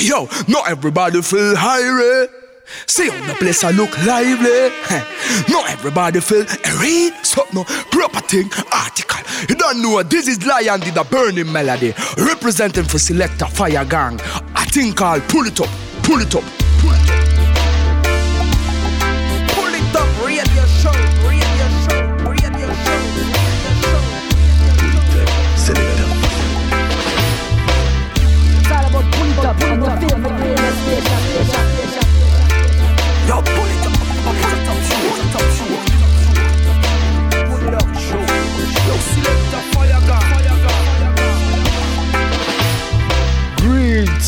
Yo, not everybody feel high, See how the place I look lively. Not everybody feel a read something proper thing article. You don't know this is Lion did a burning melody representing for selector fire gang. A thing called pull it up, pull it up,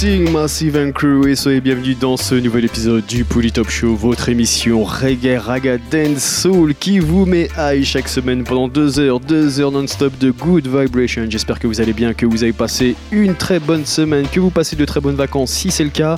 Greeting Massive and Crew et soyez bienvenus dans ce nouvel épisode du Pouli Top Show, votre émission reggae, raga, dance, soul qui vous met high chaque semaine pendant deux heures, deux heures non-stop de good vibration. J'espère que vous allez bien, que vous avez passé une très bonne semaine, que vous passez de très bonnes vacances si c'est le cas.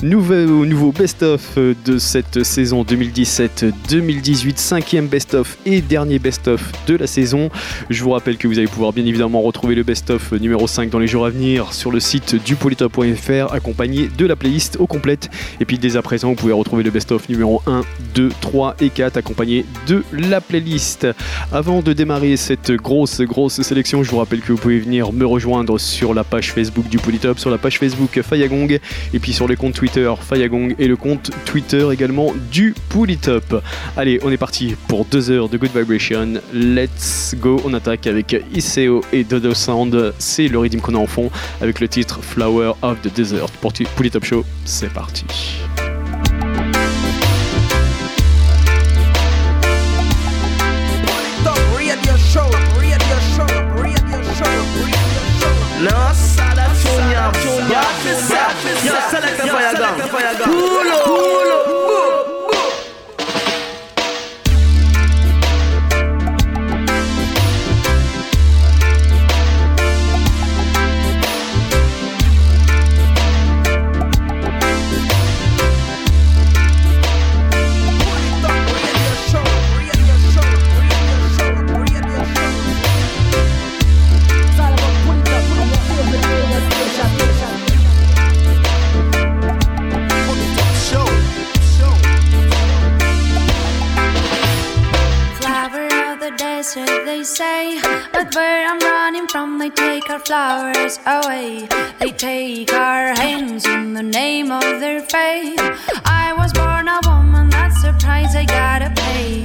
Nouveau, nouveau best-of de cette saison 2017-2018, cinquième best-of et dernier best-of de la saison. Je vous rappelle que vous allez pouvoir bien évidemment retrouver le best-of numéro 5 dans les jours à venir sur le site du polytop.fr accompagné de la playlist au complète. Et puis dès à présent, vous pouvez retrouver le best-of numéro 1, 2, 3 et 4 accompagné de la playlist. Avant de démarrer cette grosse, grosse sélection, je vous rappelle que vous pouvez venir me rejoindre sur la page Facebook du Polytop, sur la page Facebook Fayagong et puis sur les comptes Twitter Fayagong et le compte Twitter également du Polytop. Allez, on est parti pour deux heures de Good Vibration. Let's go, on attaque avec Iseo et Dodo Sound. C'est le rythme qu'on a en fond avec le titre Flower of the Desert. Pour Polytop Show, c'est parti. Desert, they say. But where I'm running from, they take our flowers away. They take our hands in the name of their faith. I was born a woman, that's the price I gotta pay.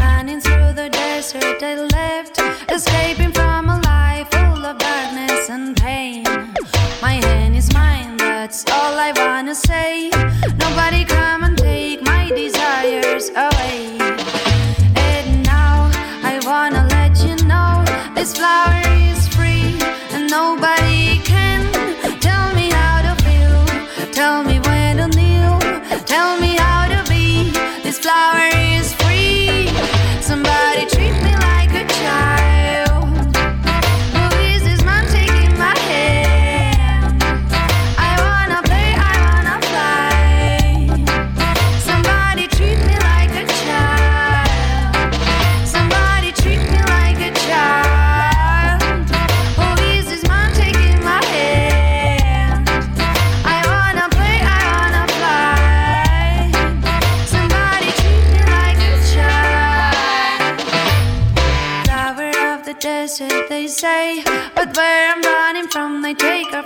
Running through the desert, I left, escaping from a life full of darkness and pain. My hand is mine, that's all I wanna say. Nobody come and take my desires away. This flower is free, and nobody can tell me how to feel. Tell me when to kneel. Tell me how to be. This flower is free. Somebody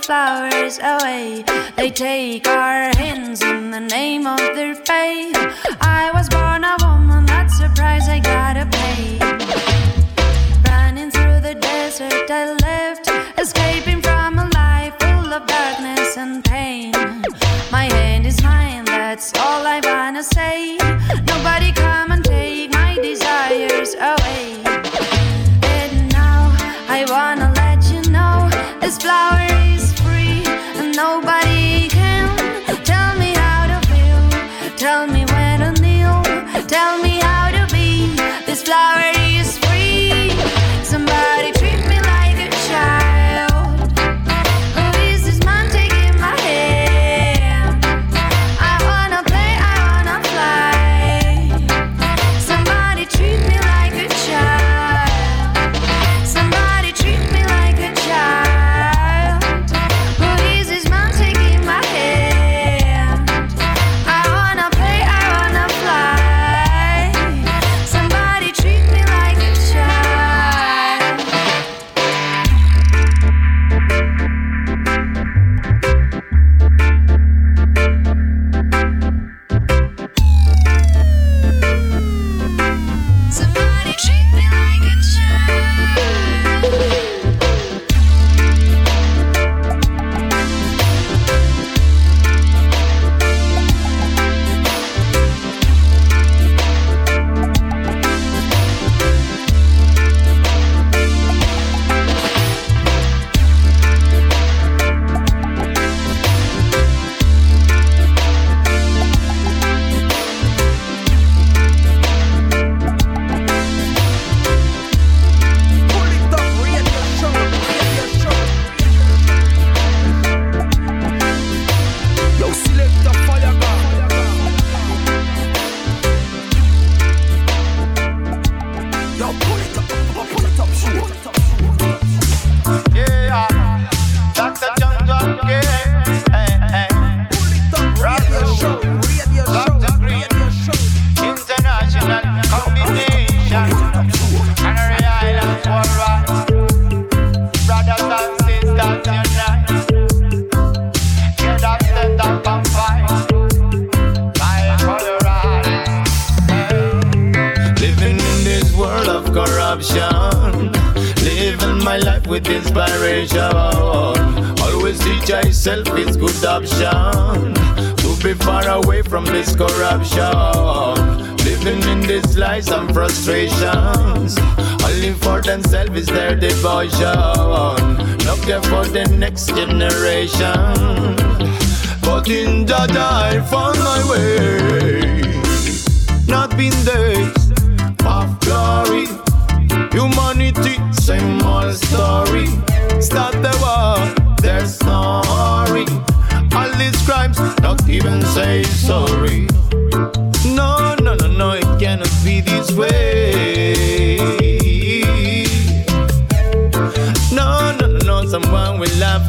flowers away. They take our hands in the name of their faith. I was born a woman, that's the price I gotta pay. Running through the desert, I left, escaping from a life full of darkness and pain. My hand is mine, that's all I wanna say. Nobody come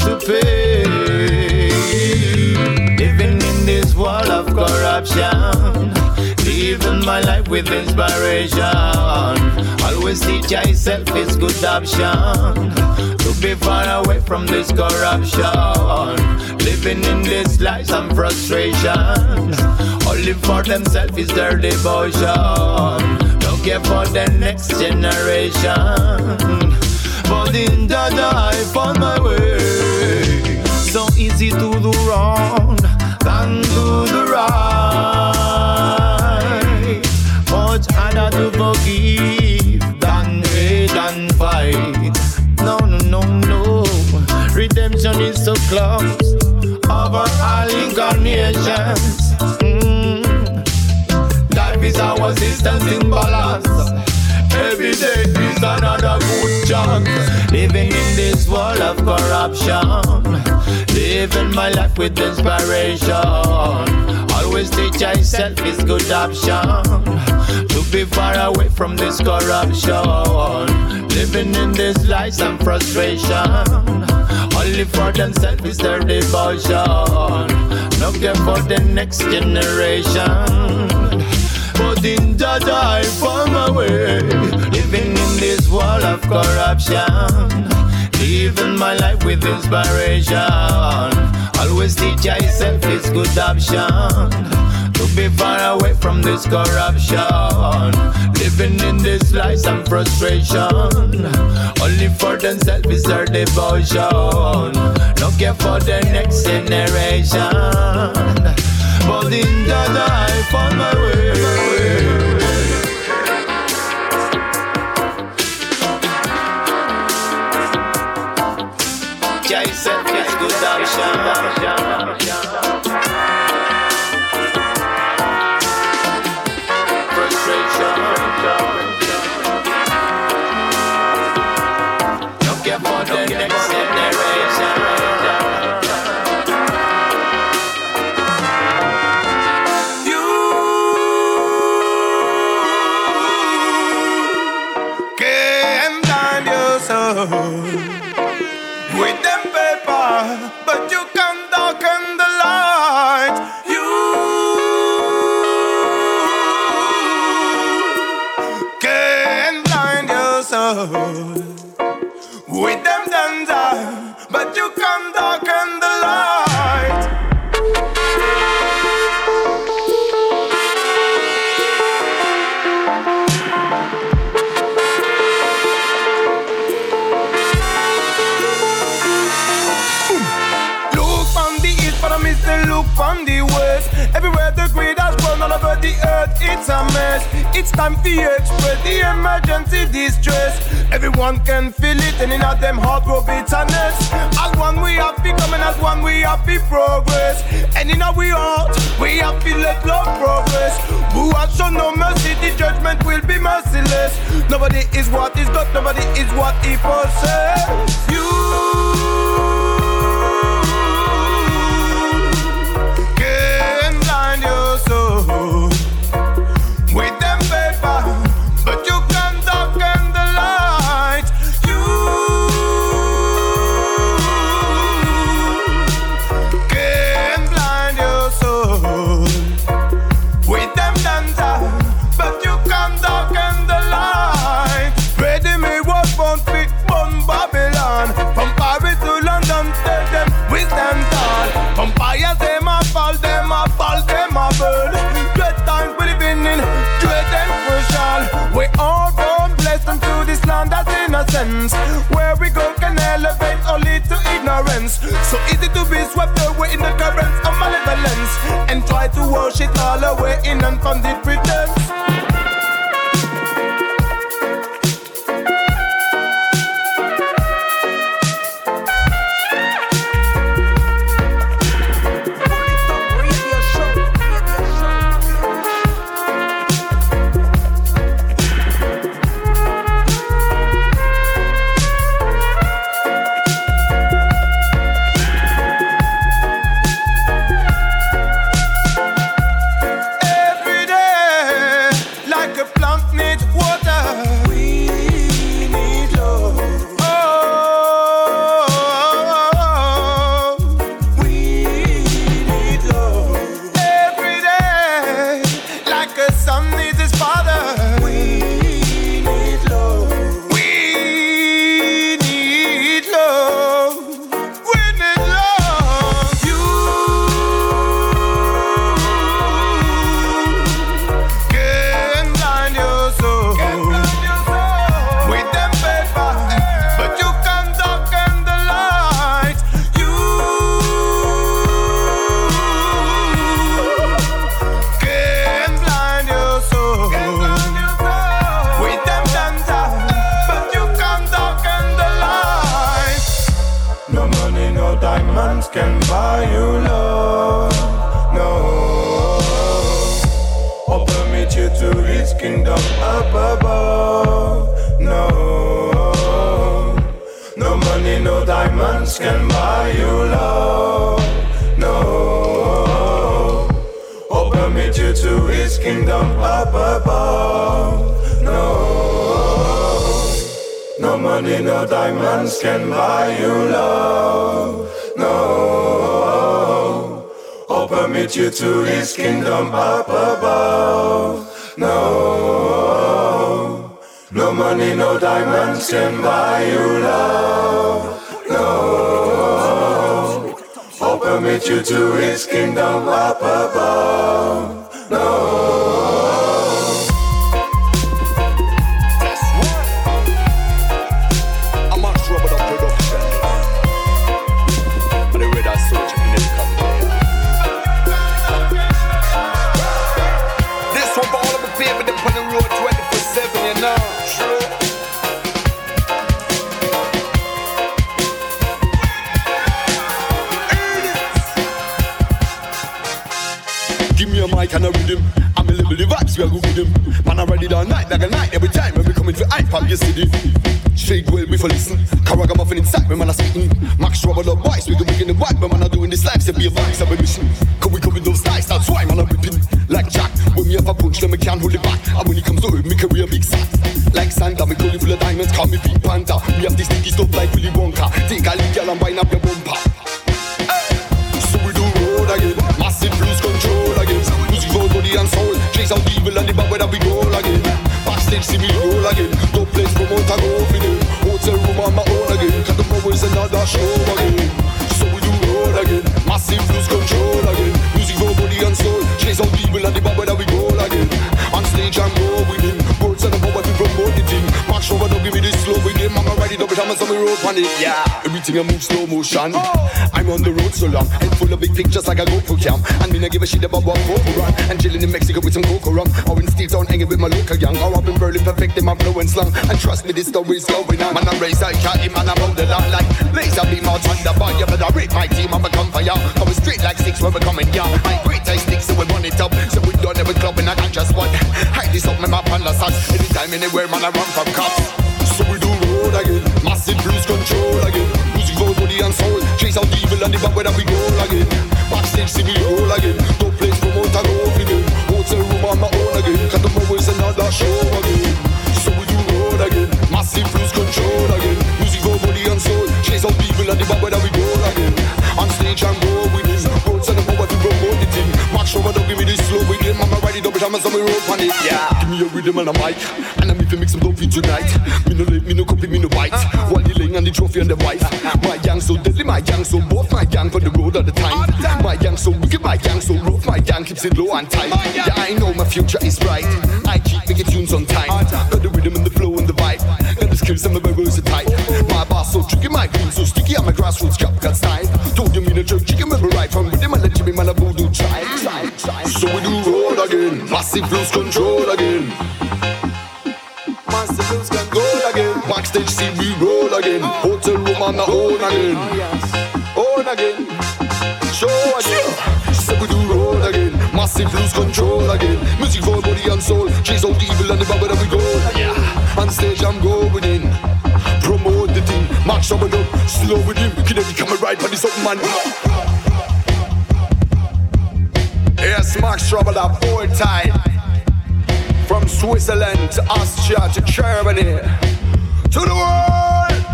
to pay. Living in this world of corruption. Living my life with inspiration. Always teach yourself it's good option. To be far away from this corruption. Living in this lies and frustration. Only for themselves is their devotion. Don't care for the next generation. But in that I found my way. So easy to do wrong than do the right. Much harder to forgive than hate and fight. No, no, no, no. Redemption is so close over all incarnations. Mm. Life is our existence in balance. Every day is another good chance. Living in this world of corruption. Living my life with inspiration. Always teach yourself is good option. To be far away from this corruption. Living in this lies and frustration. Only for themselves is their devotion. No care for the next generation. But in that I found my way. Living in this world of corruption. Living my life with inspiration. Always teach yourself it's good option. To be far away from this corruption. Living in this lies and frustration. Only for themselves is their devotion. No care for the next generation. But in that I found my way. Yourself is good option. A mess. It's time to express the emergency distress. Everyone can feel it, and in all them heart grow bitterness. As one we have becoming, as one we have progress. And in our we heart, we have to let love progress. Who has shown no mercy, the judgment will be merciless. Nobody is what is God, nobody is what he possesses. You innocence. Where we go can elevate only to ignorance. So easy to be swept away in the currents of malevolence and try to wash it all away in unfounded pretense. pajamas on the road on it, yeah. Everything I move slow motion. Oh. I'm on the road so long, head full of big pictures like a GoPro cam. And me not give a shit about what GoPro run. And chilling in Mexico with some cocoa rum. Or in Steel Town hanging with my local young. Or up in Berlin perfecting my flow and slang. And trust me, this story's going on. Man, I'm raised, I can't man, I'm on the line like laser beam out on the bar. Yeah, but I rip my team, I'm a come for ya. Coming straight like six when we're coming, yeah. I great, I sticks, so we run it up. So we done every club and I can't just one. Hide this up my map and the sats. Anytime, anywhere, man, I run from cops. So we do roll again, massive cruise control again. Music for body and soul, chase out the evil and the bad where we go again. Backstage see me roll again, no place for more time over again. Hotel room on my own again, Cut cause tomorrow's another show again. So we do roll again, massive cruise control again. Music for body and soul, chase out the evil and the bad where we go again. On stage and go with this, roads and the power to promote the thing. Max over, don't give me this slow, we get my the double jammers and we roll on it. Yeah. Give me a rhythm and a mic, and I'm even make some dope for tonight. Me no late, me no copy, me no bite. Uh-huh. While you laying on the trophy and the wife. My gang so deadly, my gang so both my gang for the road all the time. My gang so wicked, my gang so rough, my gang keeps it low and tight. Yeah, I know my future is bright. Mm-hmm. I keep making tunes on time. Got the rhythm and the flow and the vibe. Got the skills and my burgers are tight. My boss so tricky, my green so sticky, I'm a grassroots cup got style. Told you me no joke, chicken will be right from rhythm and let you be my love. So we do roll again, massive lose control again. Massive lose control again. Backstage see we roll again. Hotel room on the own again. Own again. Show again. Say we do roll again. Massive lose control again. Music for body and soul. Chase out the evil and the bad, and we go. Yeah. On stage I'm going in. Promote the thing. Max up and up. Slow with him. Can every camera right for this something man. Yes, Max Trouble up all time. From Switzerland to Austria to Germany to the world.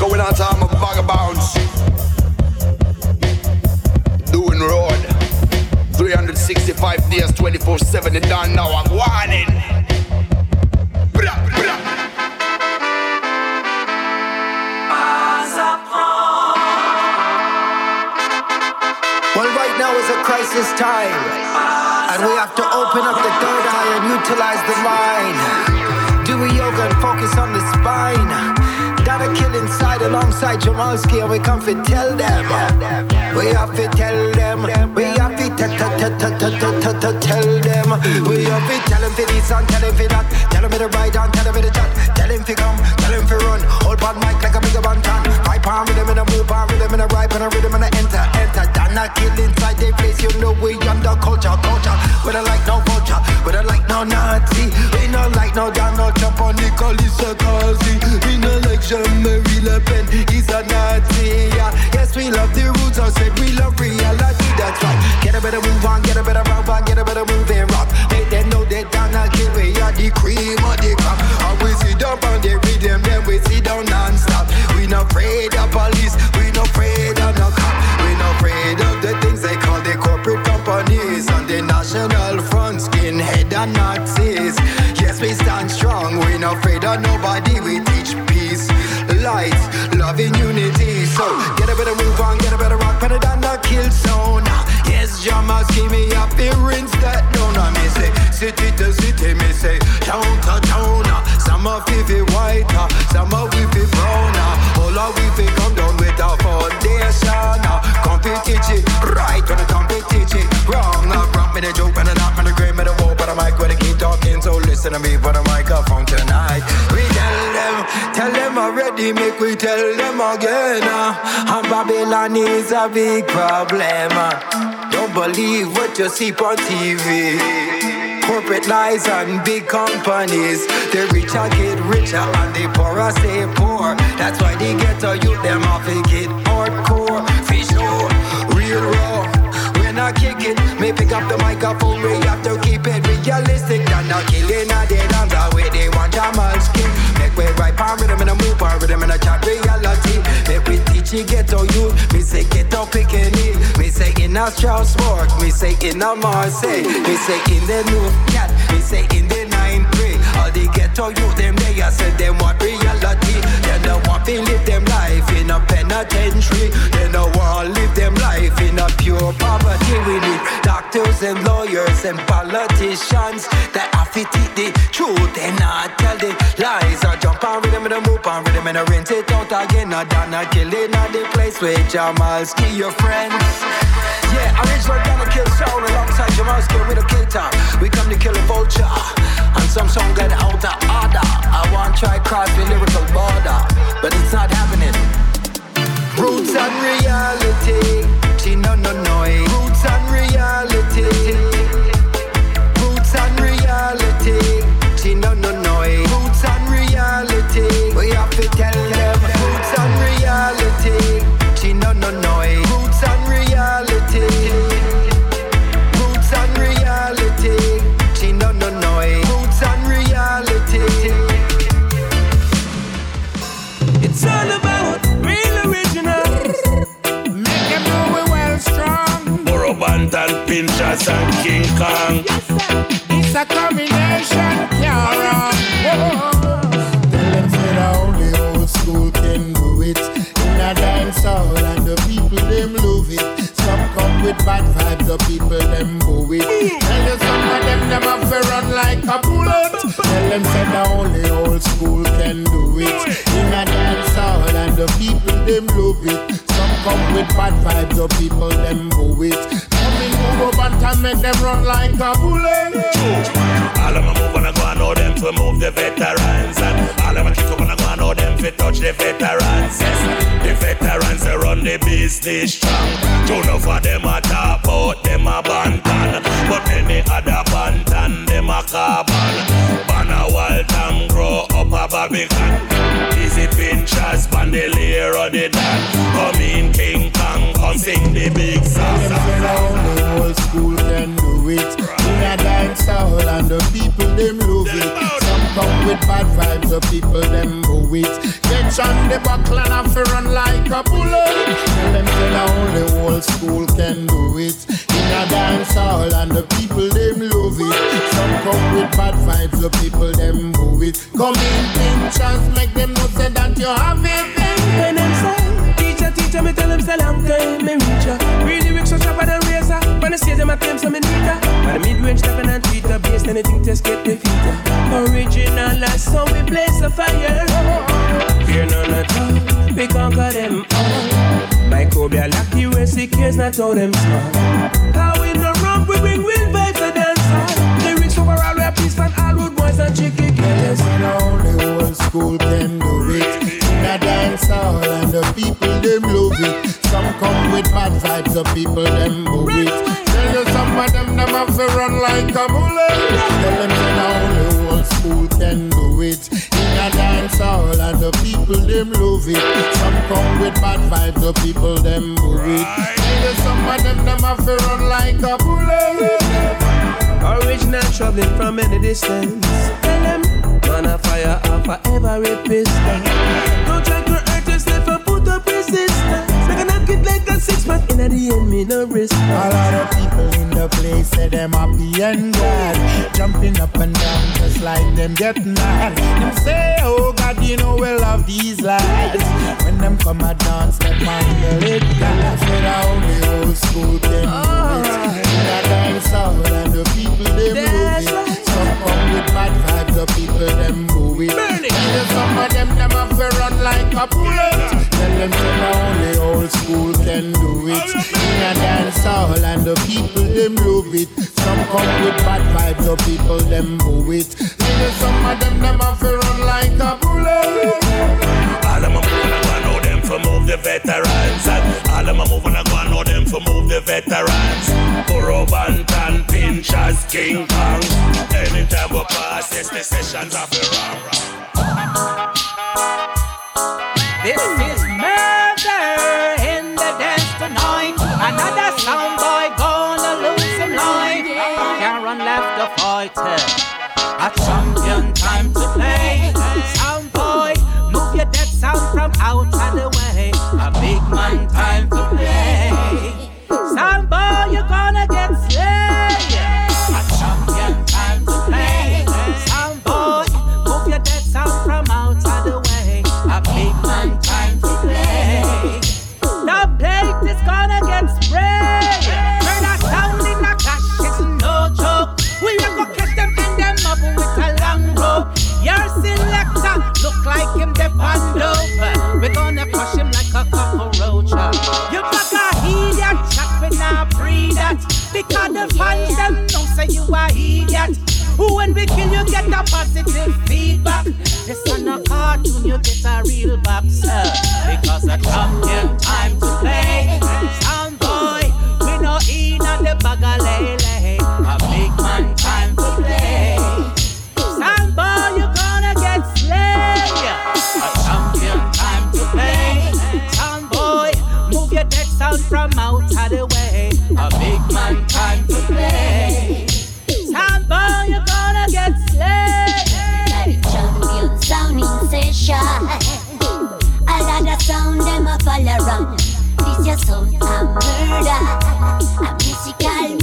Going on time of vagabonds. Doing road. 365 days, 24 7. It done now. I'm warning. Bra, bra. Well, right now is a crisis time, and we have to open up the third eye and utilize the mind. Do a yoga and focus on the spine. That a kill inside alongside Jamalski, and we come to tell them. We have to tell them. We have to tell them. We have to tell them for this and tell them for that. Tell them for the ride and tell them for the chat. Tell him for come, tell him for run. Hold on mic like a bigger bantan. Pipe on rhythm and a move on rhythm and a ripe and a rhythm and a enter, Done a kill inside their place. You know we under culture, culture. We don't like no vulture. We don't like no Nazi. We don't like no Donald Trump or Nicolas Sarkozy. We don't like Jean-Marie Le Pen. He's a Nazi. Yeah. Yes, we love the roots. I said we love reality. That's right. Get a better move on, get a better move on, get a better move and rock. Make them know that a kill. We are the cream of the crop. We sit down on the rinse that down. I me say city to city, me say town to town. Some of it be white, some of it be brown. All of we be come down with a foundation. Competition, right on the competition. Wrong, uh, wrong, me the joke, me the knock, me the grade, me the walk, but I mic when I keep talking. So listen to me for the microphone tonight. We tell them, already, make we tell them again. Uh, and Babylon is a big problem. Uh, don't believe what you see on TV. Corporate lies and big companies. The richer get richer and the poorer stay poor. That's why they get a youth them off it get hardcore. For sure, real raw. When I kick it, me pick up the microphone. We have to keep it realistic. And not killing a dead on the way they want Jamal skin. Right palm rhythm and a move on rhythm and a chat reality. Make we teach you ghetto youth. Me say ghetto picking it. Me say in a Strasbourg. Me say in a Marseille. Me say in the new cat. Me say in the 9-3. All the ghetto youth them they I said them want reality. They don't want to live them life in a penitentiary. They don't want live them life in a pure poverty. We need doctors and lawyers and politicians that have to teach the truth and not tell the lies. I jump on rhythm and a move on rhythm and a rinse it out again. I done a killing at the place where Jamalski your friends. Yeah, original gonna kill sound alongside Jamalski with a guitar. We come to kill a vulture. And some song get out of order. I want try cross the lyrical border, but it's not happening. Roots and reality. She no no no. Eh. Roots and reality. Pinchers and King Kong. Yes, it's a combination, Kiara. Tell them say the only old school can do it. In a dance hall and the people them love it. Some come with bad vibes, the people them boo it. Tell you some of them them have to run like a bullet. Tell them say the only old school can do it. In a dance hall and the people them love it. Some come with bad vibes, the people them boo it in, move up and make them run like a bullet. All of my move when I go and know them to move the veterans. And all of my kick up when I go and know them to touch the veterans. Yes, the veterans they run the business strong. Two enough of them a talk about them a bantan. But many other bantan them a carbon Ban a wild and grow up a Babylon Easy pinchers, bandolier or the dan Come in King Kong, come sing the big song. The old school can do it. In a dance hall and the people them love it. Some come with bad vibes, the people them move it. Get on the buckle and have to run like a bullet. Tell them say the only old school can do it. In a dance hall and the people them love it. Some come with bad vibes, the people them move it. Come in pinchers, make them know say that you them say, teacher, teacher, me long time me reach ya. So sharper than razor. When I see them, I the and tweeter, anything test get. Original we blaze the fire. Fear at all, we conquer them all. Not how them small. How we bring vibes to we are peace all boys and killers. Old school can do it In a dance hall and the people them love it. Some come with bad vibes, the people them move it. Tell you some of them them have to run like a bullet. Tell them say now only old school can do it. In a dance hall and the people them love it. Some come with bad vibes, the people them move it. Tell you some of them them have to run like a bullet. Original traveling from any distance. Tell them, man a fire off a every piston. Don't try to hurt yourself and put up resistance. They can knock it like a six pack in the end, me no risk. A lot of people in the place say them happy and glad, jumping up and down just like them get mad. Them say, Oh God, you know we love these lads. When them come a dance, let man get it down. Say the only old school them do it. A dance hall and the people them move it. Some come with bad vibes, the people them move it. Even some of them them have to run like a bullet. Tell them say the only old school can do it. In a dance hall and the people them love it. Some come with bad vibes, the people them move it. Even some of them them have to run like a bullet. All of my for move the veterans And all of my move when I go and know them for move the veterans Burro Banton, Pinchers, King Kong Anytime we pass, yes, the sessions are for wrong. This is murder in the dance tonight. Another sound boy gonna lose some life. Can't run left the fighter. A champion time to play. Because the fans them know say you a idiot. Who When we kill you get a positive feedback. This on a cartoon you get a real boxer. Because a champion time to play. Sounding session. Another sound them a follow around. This your sound a murder, a musical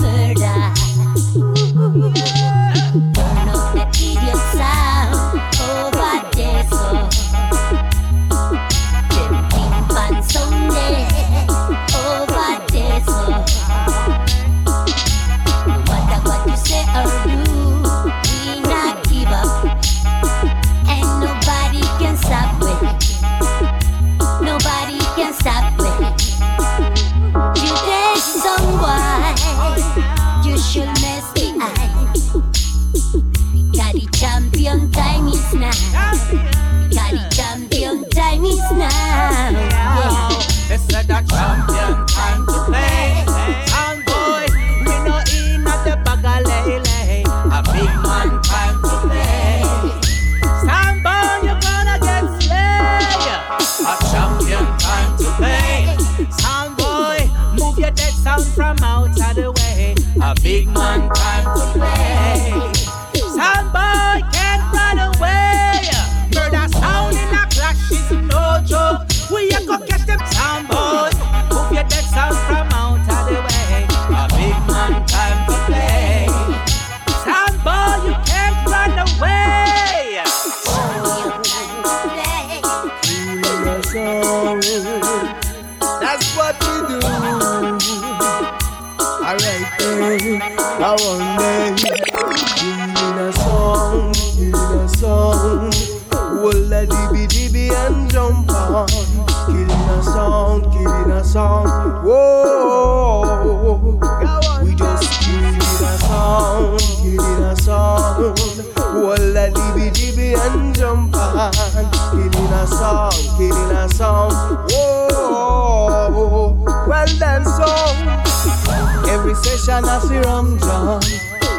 I see Ram John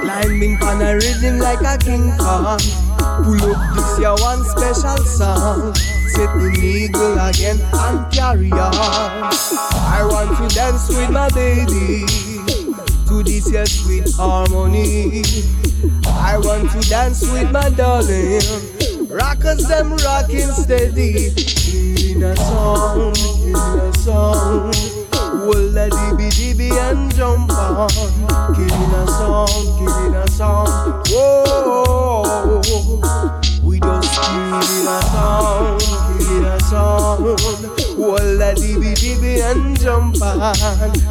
Climbing on a rhythm like a King Kong. Pull up this year one special song. Set the eagle again and carry on. I want to dance with my baby. To this year sweet harmony. I want to dance with my darling. Rockers them rocking steady. In a song, in a song Well, a dibby dibby and jump on. Killing a song, killing a song. Whoa, we just killing a song, killing a song. Well, a dibby dibby and jump on.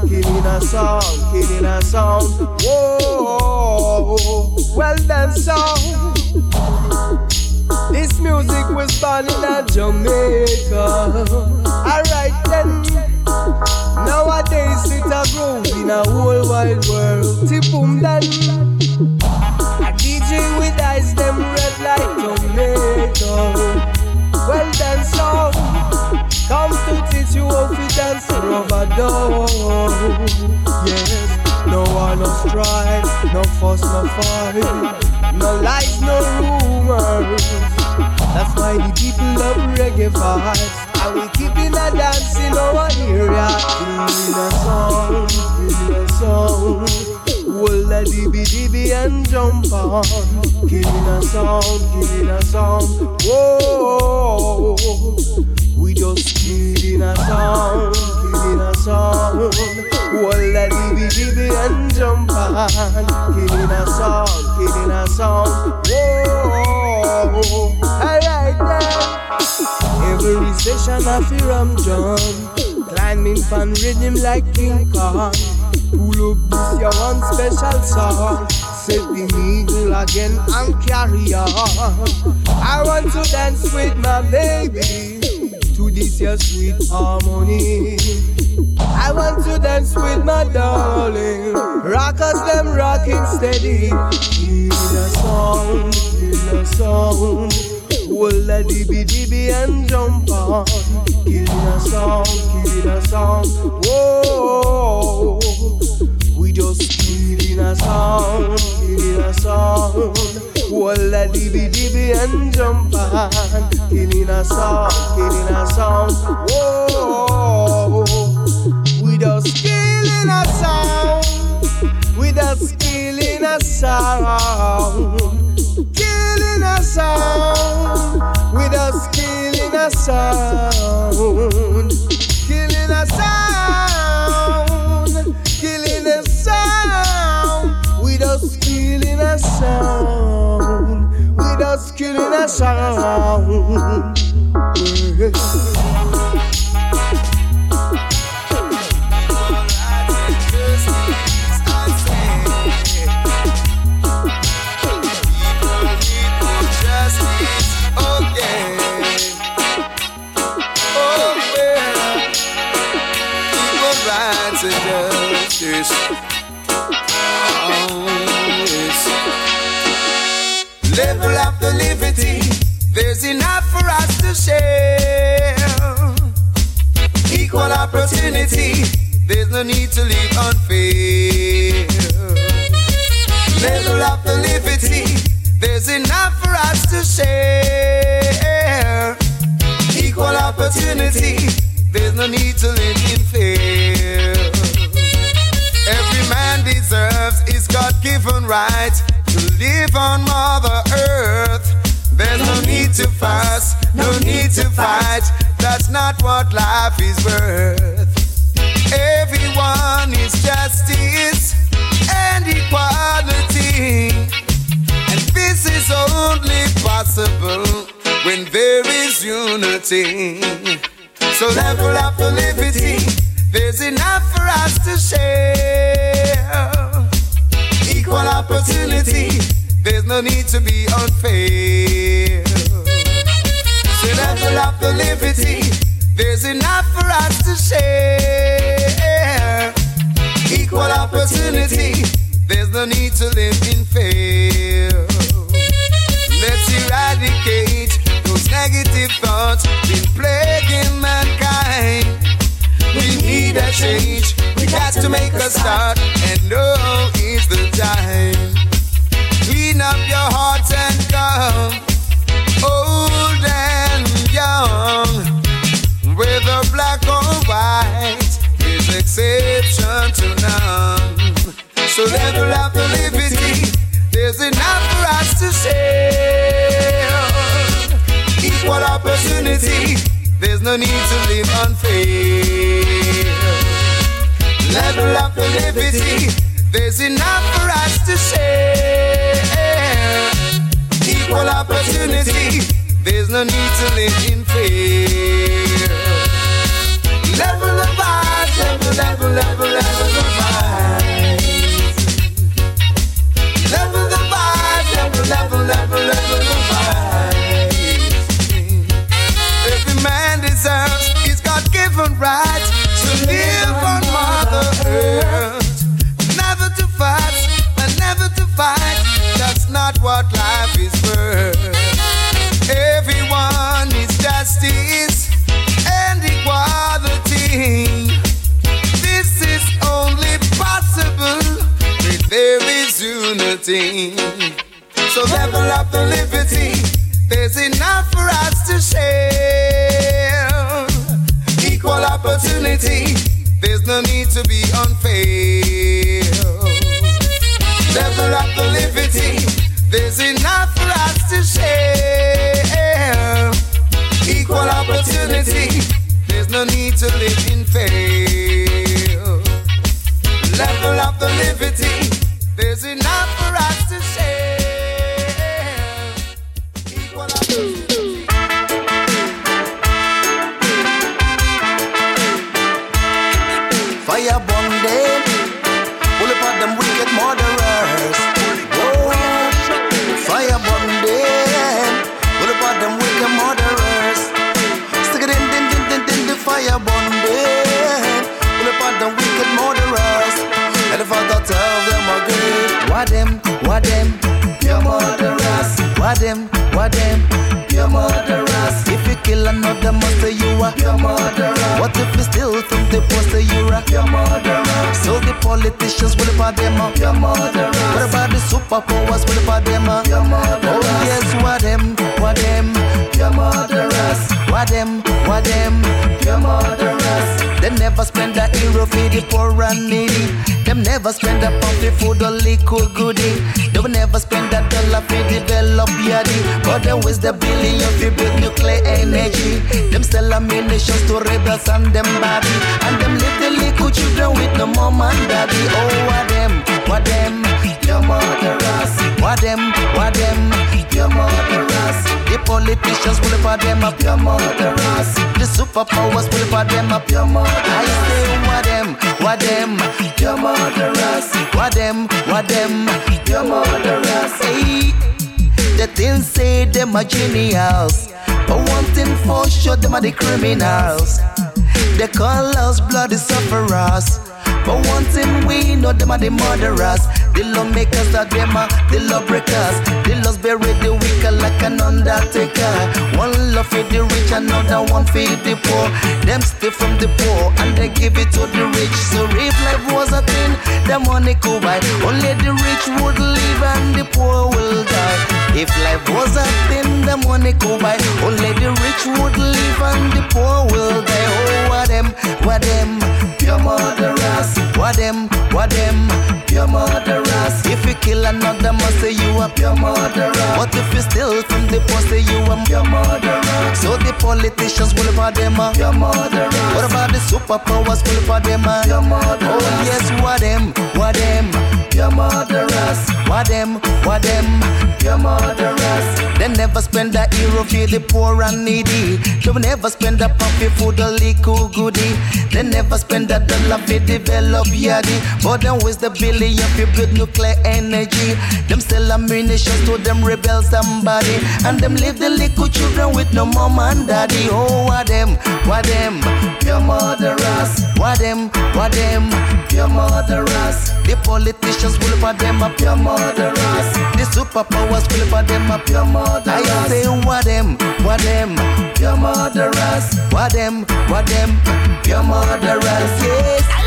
Killing a song, killing a song. Whoa, well done song. This music was born in Jamaica. Alright then. Nowadays it a groove in a whole wide world. Tipum dan. A DJ with eyes them red like tomato. Well done song. Come to teach you how to dance rubber dog. Yes, no one no strife, no fuss, no fight, no lies, no rumors. That's why the people love reggae vibes. And we keeping a dance in our area. Killing a song, killing a song. Well, a dibby dibby and jump on. Killing a song, killing a song. Whoa, we just killing a song, killing a song. Well, a dibby dibby and jump on. Killing a song, killing a song. Whoa, Every session I feel Ram John Climbing pan rhythm like King Kong. Pull up this your one special song. Set the eagle again and carry on. I want to dance with my baby. To this your sweet harmony. I want to dance with my darling. Rockers them rocking steady. In a song, in a song well, a dibby dibby and jump on. Killing a song, killing a song. Whoa, we just killing a song, killing a song. Well, a dibby dibby and jump on. Killing a song, killing a song. Whoa, we just killing a song. We just killing a song. Sound with killing a sound, killing a sound, killing a sound. With us killing a sound, with us killing a sound. Justice. Oh, yes. Level up the liberty, there's enough for us to share. Equal opportunity, there's no need to live unfair. Level up the liberty, there's enough for us to share. Equal opportunity, there's no need to live in fear. Given right to live on Mother Earth. There's no need to fuss, no need to fight. That's not what life is worth. Everyone is justice and equality. And this is only possible when there is unity. So level up the liberty. There's enough for us to share. Equal opportunity, there's no need to be unfair. So level up the liberty, there's enough for us to share. Equal opportunity, there's no need to live in fear. Let's eradicate those negative thoughts been plaguing mankind. We need a change. Got to make a start, and now is the time. Clean up your hearts and come, old and young, whether black or white, is exception to none. So level up the liberty. There's enough for us to share. Equal opportunity. There's no need to live unfair. Level up the liberty. There's enough for us to share. Equal opportunity. There's no need to live in fear. Level the vibes, level, level, level, level the vibes. Level the vibes, level, level, level, level the vibes. Fight. That's not what life is worth. Everyone needs justice and equality. This is only possible if there is unity. So level up the liberty. There's enough for us to share. Equal opportunity. There's no need to be unfair. Level up the liberty. There's enough for us to share. Equal opportunity. There's no need to live in fear. Level up the liberty. There's enough for us fire burn them, pull up them wicked murderers. And the father tell them again, what them, what them, you murderers. What them, what them, you murderers. Kill another monster, you are your murderer. What if you steal from the poster, you are your murderer. So the politicians will about them up, your murderer. What about the superpowers will about them up, your murderer. Oh yes, what them, what them, your murderers. What them, what them, your murderers. They never spend a euro for the poor and needy. Them never spend a pound for food or liquor goodie. They will never spend a dollar for develop yardie. But they waste the billion for build nuclear energy. Them sell ammunitions to rebels and them body. And them little little children with no mom and daddy. Oh, what them, what them, your murderers. What them, what them, your murderers. The politicians will for them up, your murderers. The superpowers will for them up, your murderers. I say what them, what them, your murderers. What them, what them, your murderers. Hey, the things say them are genius, but one thing for sure them are the criminals. They call us bloody sufferers. But one thing we know them are the murderers. The lawmakers are them are the lawbreakers. The laws bury the weak like an undertaker. One love for the rich, another one for the poor. Them steal from the poor and they give it to the rich. So if life was a thing, the money could buy. Only the rich would live and the poor will die. If life was a thing, the money could buy. Only the rich would live and the poor will die. Oh, what them, what them, pure murderers. What them, what them, pure murderers. If you kill another man, say you a pure murderer. What if you steal from the poor, say you a pure murderer. So the politicians will for them uh. a pure murderers. What about the superpowers will for them uh? a pure murderers. Oh yes, what them, what them, pure murderers. What them, what them, pure murderers. They never spend a euro for the poor and needy. They will never spend a puppy for the little goodie. They never spend a dollar for develop yadi. But them with the billion for build nuclear energy. Them sell ammunition to them rebel somebody. And them leave the little children with no mom and daddy. Oh, what them, what them, pure murderers. What them, what them, pure murderers. The politicians will for them a pure murderers. The superpowers will for them a pure murderers. I say what them, what them, pure murderers. What them, what them, pure murderers. Yes.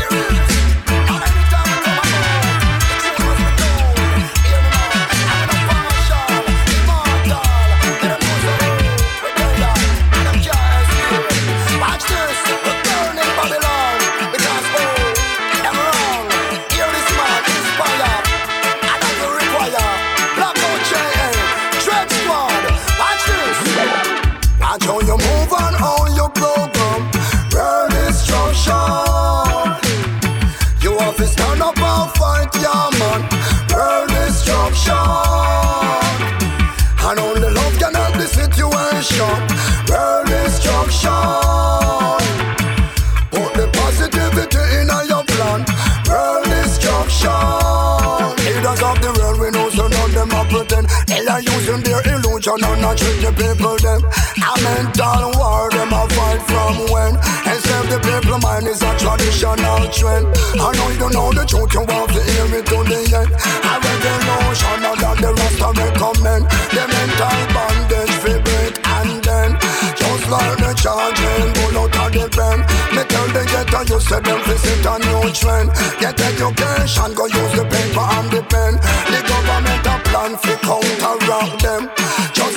Illusion and not treat the people them. A mental war them a fight from when. And save the people mind is a traditional trend. I know you don't know the truth, you want to hear me to the end. A revolution that the rest of recommend. The mental bondage break and then just like the charging bullet of the pen. Me tell the ghetto you say them visit a new trend. Get education, go use the paper and the pen. The government a plan fi counteract them.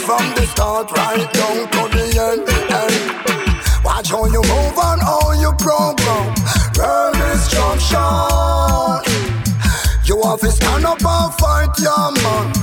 From the start right down to the end. Hey. Watch how you move and how you program. Burn destruction. You have to stand up and fight, yeah man.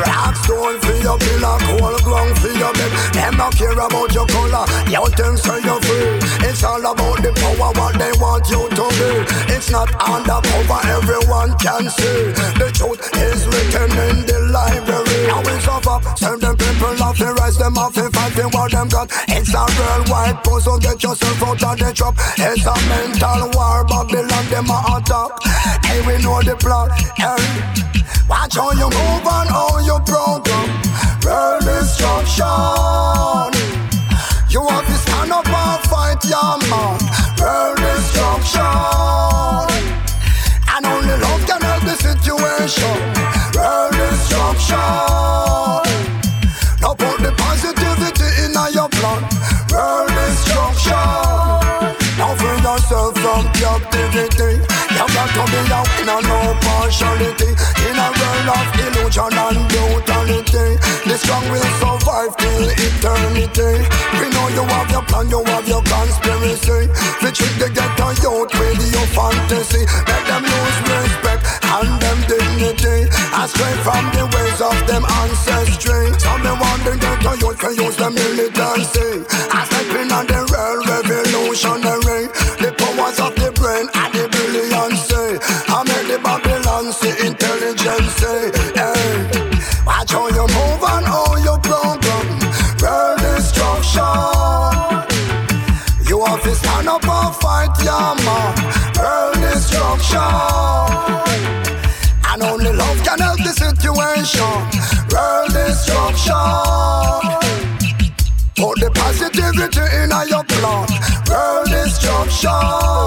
Rock stone for your pillar, cool ground for your bed. Them not care about your color, you think so you're free. It's all about the power, what they want you to be. It's not undercover, everyone can see. The truth is written in the library. Now it's over, send them people off the rise them off the fight for what them got. It's a worldwide puzzle, get yourself out of the trap. It's a mental war, Babylon them a attack. Hey, we know the plot. Hey, watch how you move and how you program. World destruction. You have to stand up and fight, yeah man. Will survive till eternity. We know you have your plan, you have your conspiracy. We trick the ghetto youth with your fantasy. Let them lose respect and them dignity. Astray from the ways of them ancestry. Some me want the ghetto youth can use the militancy. I step in on the destruction.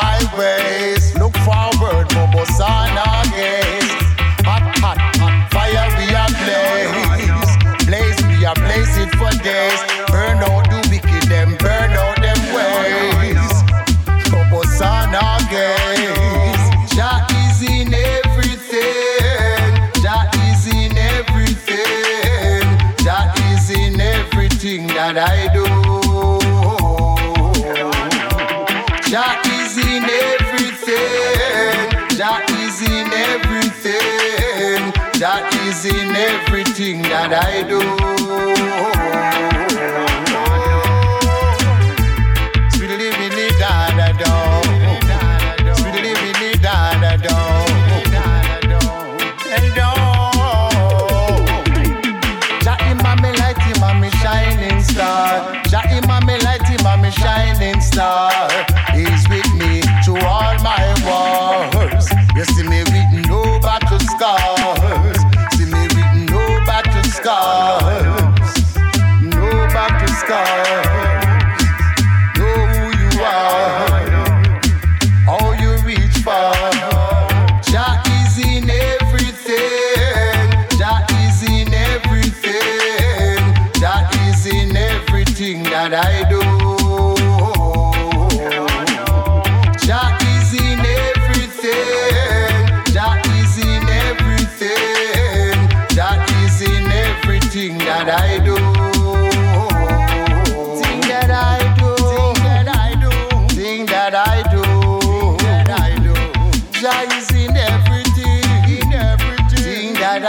My ways. Look forward, Mobosana gaze. Hot, hot, hot fire we are blaze. Blaze, we are blaze it for days. Burn out the wicked, them burn out them ways. Gaze. Jah is in everything. In everything. In everything that I do. Everything that I do. Sweetly, really, da, da, do. Sweetly, really, da, da, do. And do. Jah him a me light, him a me shining star. Jah him a me light, me shining star.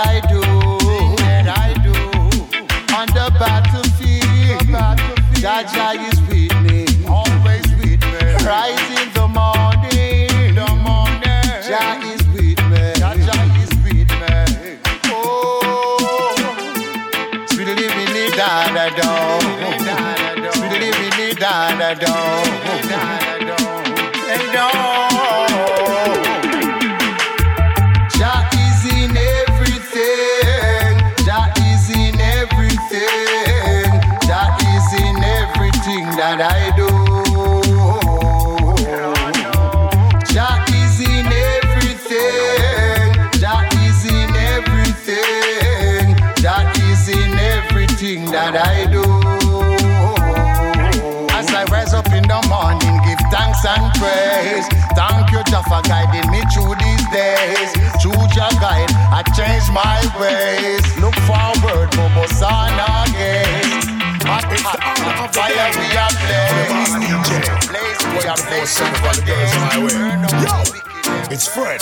I do. That I do. On the battlefield. Jah Jah is For guiding me through these days. Through your guide, I changed my ways. Look forward, Mobosana gaze. Hot, are for it's Fred.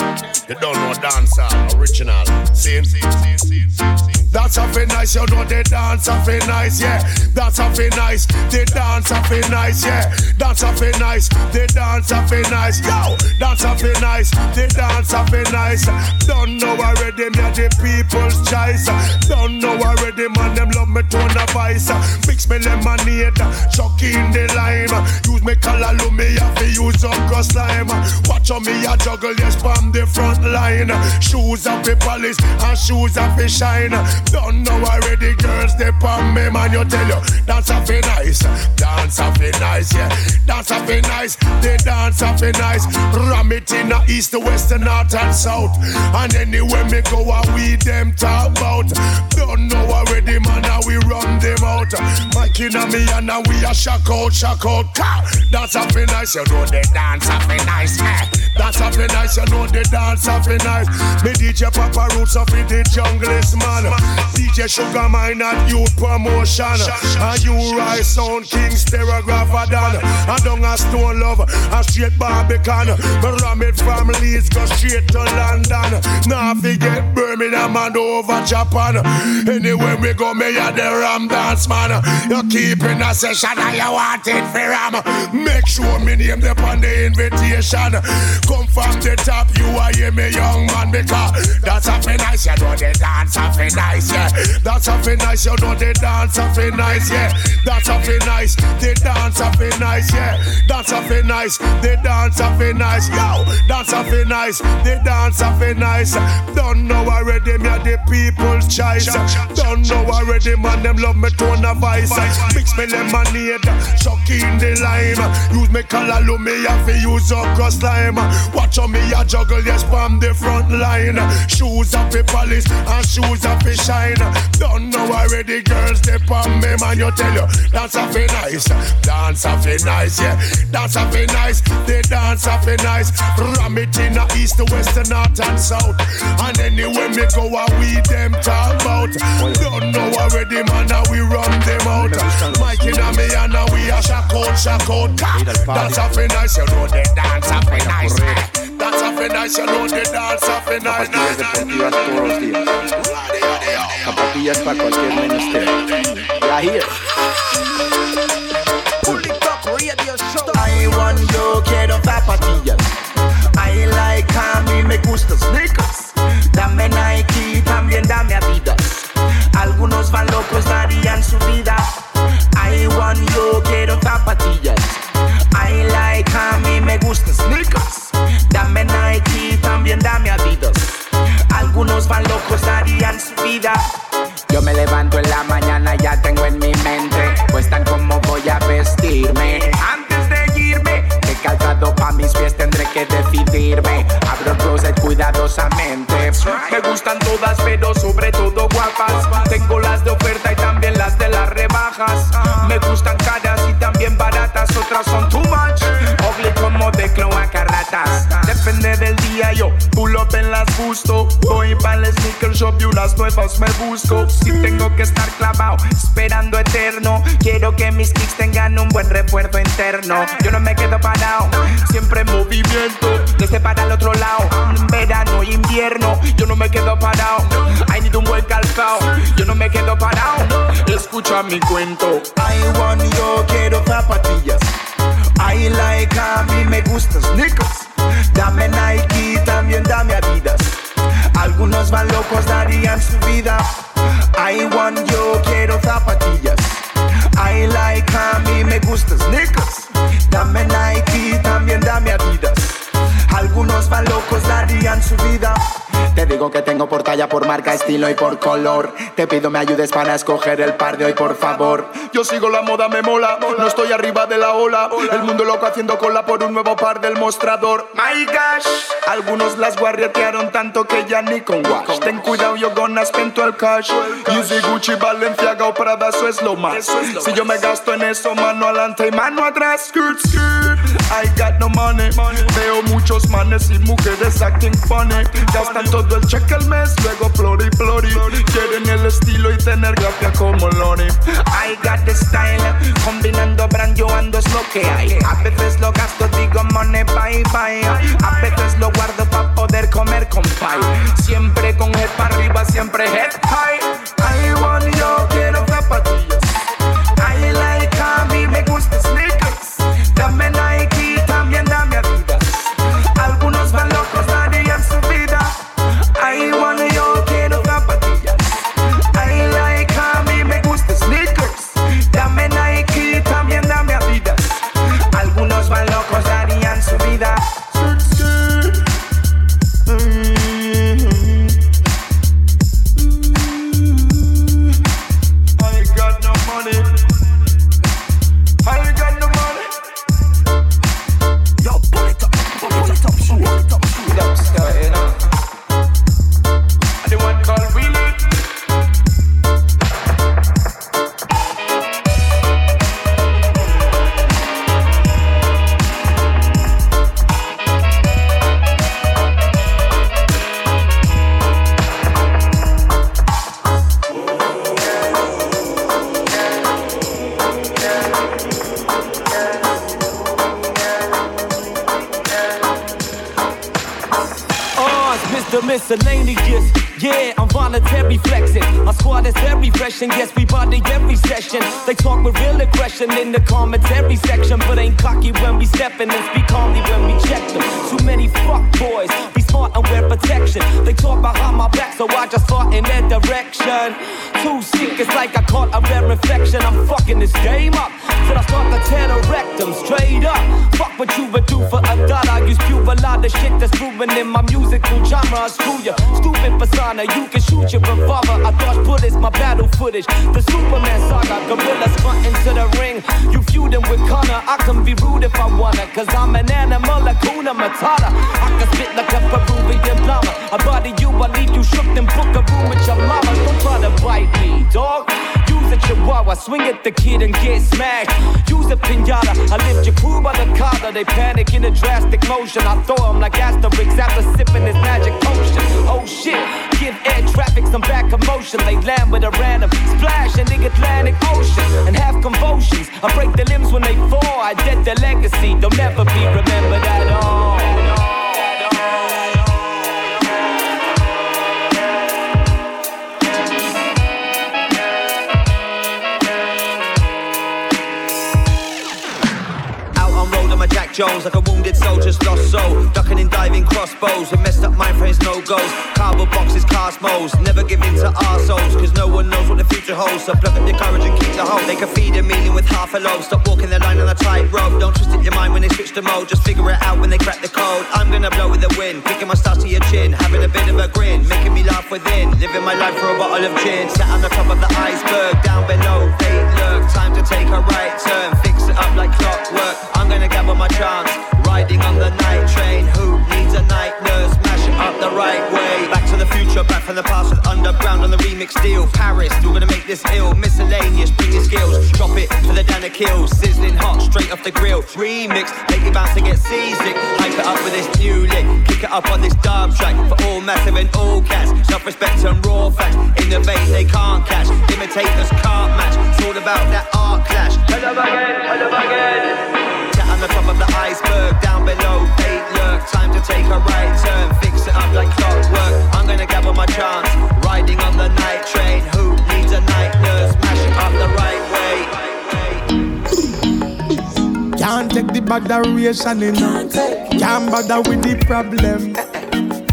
You don't know dancer, original. See, see, see, see. That's feel nice, you know the dance feel nice, yeah. That's feel nice, the dance feel nice, yeah. That's feel nice, the dance feel nice, yo. That's feel nice, the dance feel nice. Don't know already, me the people's choice. Don't know already, man, them love me tone a vice. Mix me lemonade, chuck in the lime. Use me color, me have to use up cross slime. Watch on me a juggle, yes, from the front line. Shoes up the polish and shoes up the shine. Don't know already, girls, they pump me, man. You tell you, dance be nice, dance be nice, yeah. Dance be nice, they dance be nice. Ram it in the east, the west, the north and south. And anywhere me go, I we them talk about. Don't know already, man, how we run them out. Mike in me and now we a shock out, shock out. Car. Dance be nice, you know they dance be nice, eh. Dance be nice, you know they dance be nice. Me DJ Papa Roots up in the junglist, man. DJ Sugar Minott and Youth Promotion. And you Rise Sound King Stereographer Dan. And down a Stone Love, and straight Barbican. Me ram it from Leeds, go straight to London. Now forget Birmingham and over Japan. Anywhere we go, me a the Ram Dance Man. You keep in a session and you want it for Ram. Make sure me name them on the invitation. Come from the top, you are me young man because that's a nice. You know the dance a nice. Nice, yeah. That's a feel nice, you know the dance a feel nice, yeah. That's a feel nice, the dance a feel nice, yeah. That's a feel nice, the dance a feel nice, yo. That's a feel nice, the dance a feel nice. Don't know already, me a the people's choice. Don't know already, man, them love me tone a vice. Mix me lemonade, suck in the lime. Use me color, me have to use up cross lime. Watch how me a juggle, yes, from the front line. Shoes up the polish and shoes up the shine. Don't know already, girls, they on me, man, you tell you. Dance a fi nice, dance fi nice, yeah. Dance a fi nice, they dance fi nice. Ram it in the east, west, and north and south. And anywhere me go, I we them talk about. Don't know already, man, how we run them out. Mike in a me and now we a shock out, shock out. Dance a fi nice, you know they dance fi nice. Dance a fi nice, you know they dance fi nice. Todos los días. Zapatillas para cualquier menester. Ya here. I want yo quiero zapatillas. I like a mí me gusta sneakers. Dame Nike, también dame Adidas. Algunos van locos, darían su vida. Abro el closet cuidadosamente. Me gustan todas, pero sobre todo guapas. Tengo las de oferta y también las de las rebajas. Me gustan caras y también baratas, otras son too much. Ugly como de cloaca ratas. Depende del día, yo pull up en las gusto. Voy para el sneaker shop y unas nuevas me busco. Si tengo que estar clavado, esperando eterno. Quiero que mis kicks tengan un buen refuerzo interno. Yo no me quedo parado, siempre en movimiento. Desde para el otro lado, verano, invierno. Yo no me quedo parado. I need un buen calzado. Yo no me quedo parado. Escucha mi cuento. I want yo quiero zapatillas. I like a mí me gusta sneakers. Dame Nike, también dame Adidas. Algunos van locos, darían su vida. I want yo quiero zapatillas. I like a mí me gusta sneakers. Dame Nike, también dame Adidas. Algunos van locos, darían su vida. Te digo que tengo por talla, por marca, estilo y por color. Te pido me ayudes para escoger el par de hoy, por favor. Yo sigo la moda, me mola. No estoy arriba de la ola. El mundo loco haciendo cola por un nuevo par del mostrador. My gosh. Algunos las guarretearon tanto que ya ni con wash. Ten cuidado, yo gonna spend todo el cash. Easy Gucci, Balenciaga o Prada, eso es lo más. Si yo me gasto en eso, mano adelante y mano atrás. Skirt, skirt. I got no money. Veo muchos manes y mujeres acting funny. Gastan todo el cheque al mes, luego plori plori. Quieren el estilo y tener gracia como Lori. I got the style, combinando brand yo ando es lo que hay. A veces lo gasto, digo money bye bye. A veces lo guardo para poder comer con pie. Siempre con head para arriba, siempre head high. I want yo quiero zapatillas. the miscellaneous. Yeah, I'm voluntary flexing. My squad is very fresh, and yes, we body every session. They talk with real aggression in the commentary section, but ain't cocky when we steppin' and speak calmly when we check them. Too many fuck boys, be smart and wear protection. They talk behind my back, so I just fought in their direction. Too sick, it's like I caught a rare infection. I'm fucking this game up till I start to tear the rectum straight up. Fuck what you would do for a dollar. I use pure a lot of shit that's proven in my musical genre. Screw you, stupid You can shoot your revolver. I dodge bullets, my battle footage. The Superman saga, gorillas front into the ring. You feuding with Connor. I can be rude if I wanna, cause I'm an animal, Hakuna Matata. I can spit like a Peruvian llama. I body you, I leave you shook, then book a room with your mama. Don't try to bite me, dog. Use a chihuahua, swing at the kid and get smacked. Use a pinata, I lift your crew by the collar. They panic in a drastic motion. I throw them like Asterix after sipping this magic potion. Oh shit, give air traffic some back commotion. They land with a random splash in the Atlantic Ocean and have convulsions. I break their limbs when they fall. I dead their legacy. They'll never be remembered at all. Jones like a wounded soldier's lost soul. Ducking and diving crossbows with messed up mind frames, no goals. Cardboard boxes, cast molds. Never give in to souls, cause no one knows what the future holds. So plug up your courage and keep the hope. They can feed a million with half a loaf. Stop walking the line on a tightrope. Don't twist it your mind when they switch the mode. Just figure it out when they crack the code. I'm gonna blow with the wind, picking my stars to your chin. Having a bit of a grin, making me laugh within. Living my life for a bottle of gin. Sat on the top of the iceberg, down below. Fate lurk, time to take a right turn. It up like clockwork. I'm gonna gather my chance. Riding on the night train, who needs a night nurse? Mash it up the right way. Back to the future, back from the past with underground on the remix deal. Paris, still gonna make this ill. Miscellaneous, bring your skills. Drop it for the Dana kills. Sizzling hot, straight off the grill. Remix, make it bounce and get seasick. Hype it up with this new lick. Kick it up on this dub track for all massive and all cats. Self respect and raw facts. Innovate, they can't catch. Imitators can't match. It's all about that art clash. Hello again, hello again on the top of the iceberg, down below, fate lurk. Time to take a right turn, fix it up like clockwork. I'm gonna gather my chance, riding on the night train. Who needs a night nurse? Mash it up the right way. Can't take the botheration in Can't bother with the problem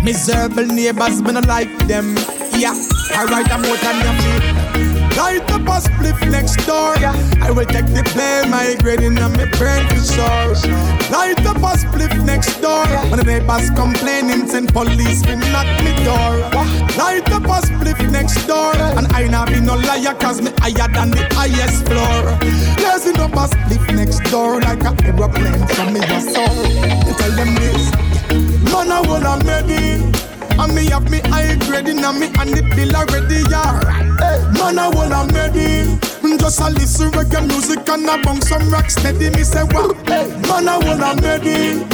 Miserable neighbors, me not like them Yeah, out on your feet Light up a spliff next door. I will take the blame, my grading on my brain for sure. Light up a spliff next door. When the neighbors complaining, send police to knock me door. Light up a spliff next door. And I not be no liar, cause me higher than the highest floor. Blazing up a spliff next door like a aeroplane from me, soul. Tell them this. Man, I wanna maybe. And me have me high grading and me and the bill already, yeah. Hey, man, I wanna ready. Mm, just a listen reggae music and a bang some rock steady. Me say what? Hey, man, I wanna ready.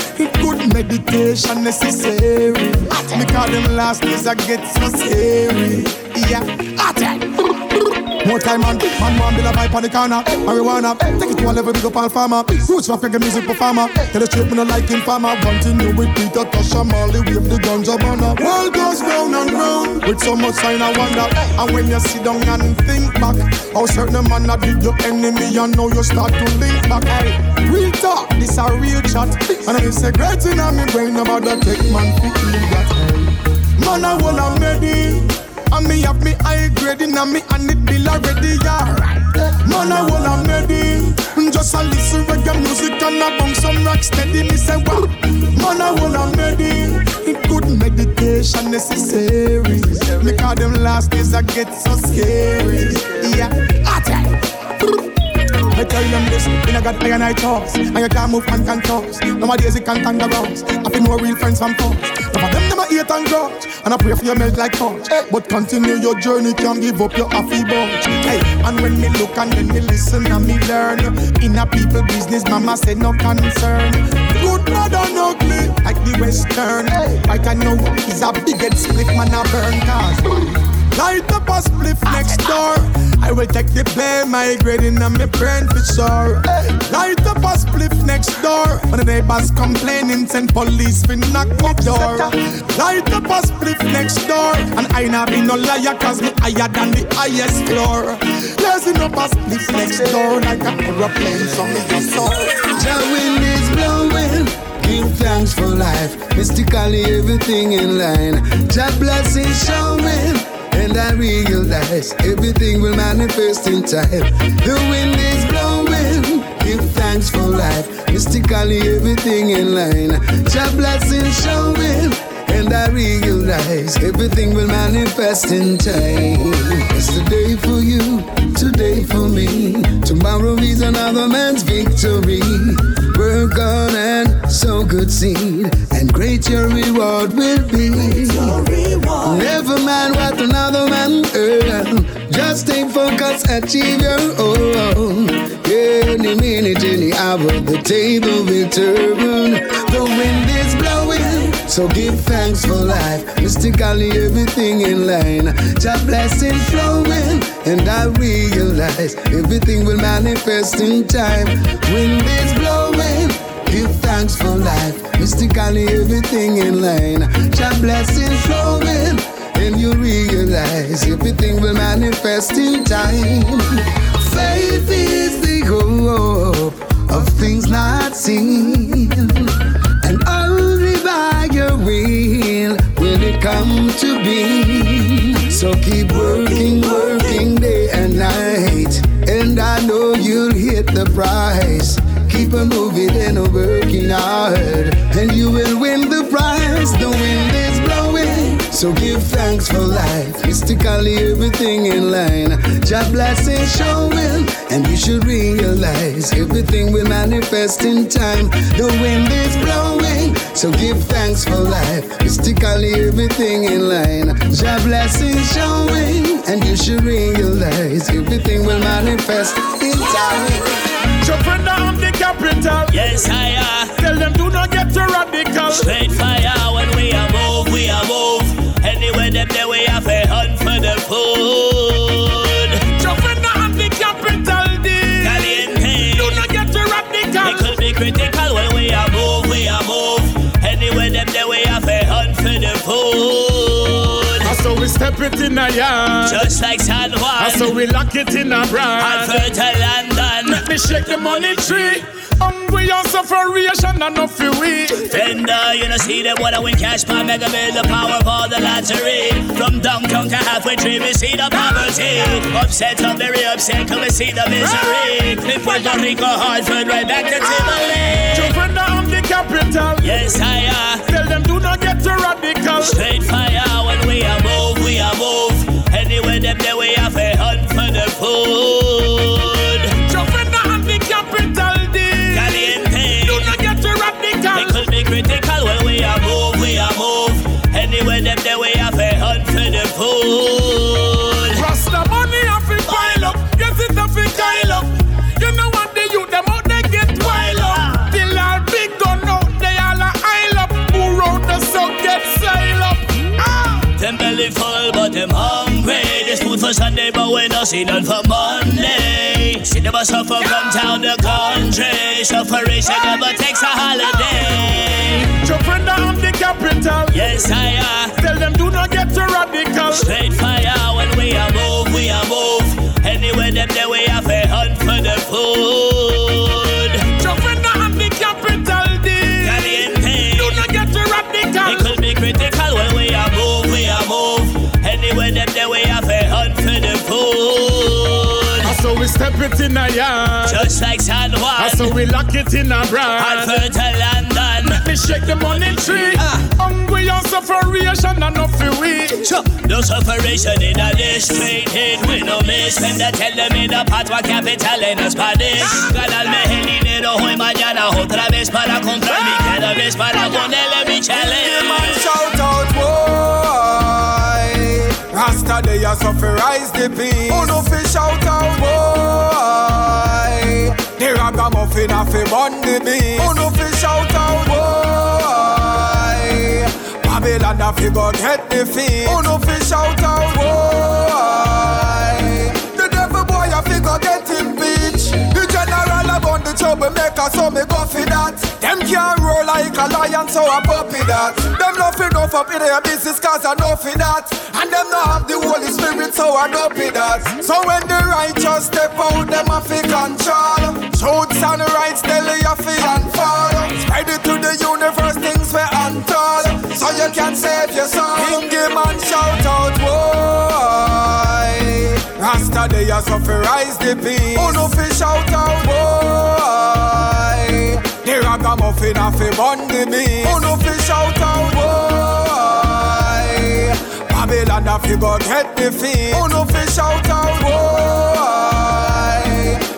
Good meditation necessary. Me call them last days I get so scary. Yeah, more time man, man man build a vibe on the corner. Marijuana, take it to a level big up all farmer. Roots reggae music performer. Tell the straight me no like farmer. One thing new with Peter Tosh and Marley Wave the guns up on her. World goes round and round. With so much sign I wonder. And when you sit down and think back How certain man that did your enemy And now you start to link back. Hey, Real talk, this a real chat. And I say great in my brain About the take man to that. Man I wanna ready and me have me high grading and me and it bill already, yeah. Man, I wanna ready. Just a listen reggae music and a bang some rock steady. Me say what? Man, I wanna ready. It good meditation necessary. Me call them last days I get so scary. Yeah, I tell I tell them this, a God I and I talks And you can't move and can talk Nowadays you can't hang around I feel more real friends from folks Some of them never eat and grudge. And I pray for your melt like touch But continue your journey, can't give up your happy bunch. Hey, and when me look and when me listen and me learn. In a people business, mama said no concern. Good, bad and ugly, like the western. Right I know is a big head split man a burn cars Light up a spliff next door. I will take the blame, my migrating on me brain for sure. Light up a spliff next door. When the neighbors complaining, send police for knock my door. Light up a spliff next door. And I not be no liar, cause me higher than the highest floor. Blazing up a spliff next door like a aeroplane from the soul. The wind is blowing. Give thanks for life. Mystically, everything in line. Jah blessing showing. And I realize everything will manifest in time. The wind is blowing. Give thanks for life. Mystically, everything in line. Jah blessing showing. And I realize everything will manifest in time. It's the day for you, today for me. Tomorrow is another man's victory. Work on sow good seed, and great your reward will be. Never mind what another man earn. Just stay focused, achieve your own. Any minute, any hour, the table will turn. The wind is blowing, so give thanks for life. Mystically, everything in line. Just blessing flowing, and I realize everything will manifest in time. Wind is blowing. Give thanks for life. Mystically, everything in line. Just blessing flowing. And you realize everything will manifest in time. Faith is the hope of things not seen. And only by your will will it come to be. So keep working, working day and night. And I know you'll hit the prize. Keep on moving and working hard. And you will win the prize. The wind is blowing. So give thanks for life. Mystically, everything in line. Jah blessing showing. And you should realize everything will manifest in time. The wind is blowing. So give thanks for life. Mystically, everything in line. Jah blessing showing. And you should realize everything will manifest in time. Jumping down the capital. Yes, I are. Tell them do not get too radical. Straight fire when we are move, we are move. Anywhere them there we have a hunt for the food. Jumping down the capital. D. Caliente. Do not get too radical. It could be critical when we are move, we are move. Anywhere them there we have a hunt for the food. Step it in a yard. Just like San Juan. So we lock it in a brand. And fertile London. Let me shake the money tree. Hungry on sufferation and not feel we. Tender, you know, see them wanna win cash by mega bill, the power for the lottery. From downtown to halfway tree, we see the poverty. Upset, I'm very upset, cause we see the misery. In Puerto Rico, Hartford, right back to Timberlake. Jumping down the capital. Yes, I are. Tell them do not get too radical. Straight fire when we are move, we are move. Anywhere them there we have a hunt for the food. Jumping down the capital. D. Caliente. Do not get too radical. It could be critical when we are move, we are move. Anywhere them there we have a hunt for the food. Belly full, but them hungry. This food for Sunday, but we not see none for Monday. See them a suffer from town to country. Sufferation never takes a holiday. Jumping down the capital. Yes, I are. Tell them do not get too radical. Straight fire when we are move, we are move. Anywhere them there we have a hunt for the food. Jumping down the capital. D. Caliente. Do not get too radical. It could be critical when we are move, are move. Anywhere them there we have a hunt for the food. So we step it in a yard. Just like San Juan. So we lock it in a And brand. fertile London. Let me shake the money tree. Ah. Hungry on sufferation and not feel we. No sufferation in a district hit We no miss When they tell them in the patria capital en Spanish Ganarme el dinero hoy mañana otra vez para comprar mi cannabis para ponerle mi challenge Shout out, boy. Rasta they are suffer rise the peace. Oh no fish shout out, boy. The ragamuffin a fi bun the beast. Oh no fish shout out, boy. Babylon a figure get the fee. Who no fish out out, boy. About the troublemaker, so me go for that. Them can't roll like a lion, so I puppy that. Them not enough up in their business, cause I know for that. And them not have the Holy Spirit, so I don't be that. So when the righteous step out, them a fi control. Shoots and rights, tell you fi fall. Spread it to the universe, things we untold. So you can save your soul. King him and shout out, boy. Rasta they are so rise the peace. Who no fi shout out, boy. The ragamuffin a fi bun the beast. Who no fi shout out, boy. Babylon a fi go get the fee. Who no fi shout out, boy.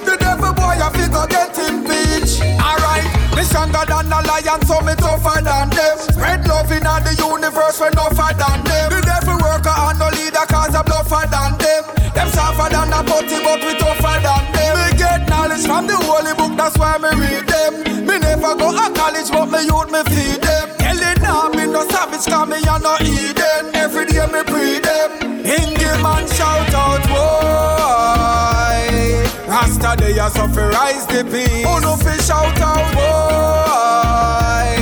The devil boy a fi go get bitch. Alright, me stronger than a lion, so me tougher than them. Spread love in all the universe, we tougher than them. The devil worker and no leader, cause I'm bluffer than them. Them softer than a putty, but we tougher than them. Me get knowledge from the holy book, that's why me read them. Never go to college, but me youth me feed them. Telling now me no savage, cause me a no Eden. Every day me pray them. Hingy man shout out, boy. Rasta they so fi rise the peace. Who no fi shout out, boy.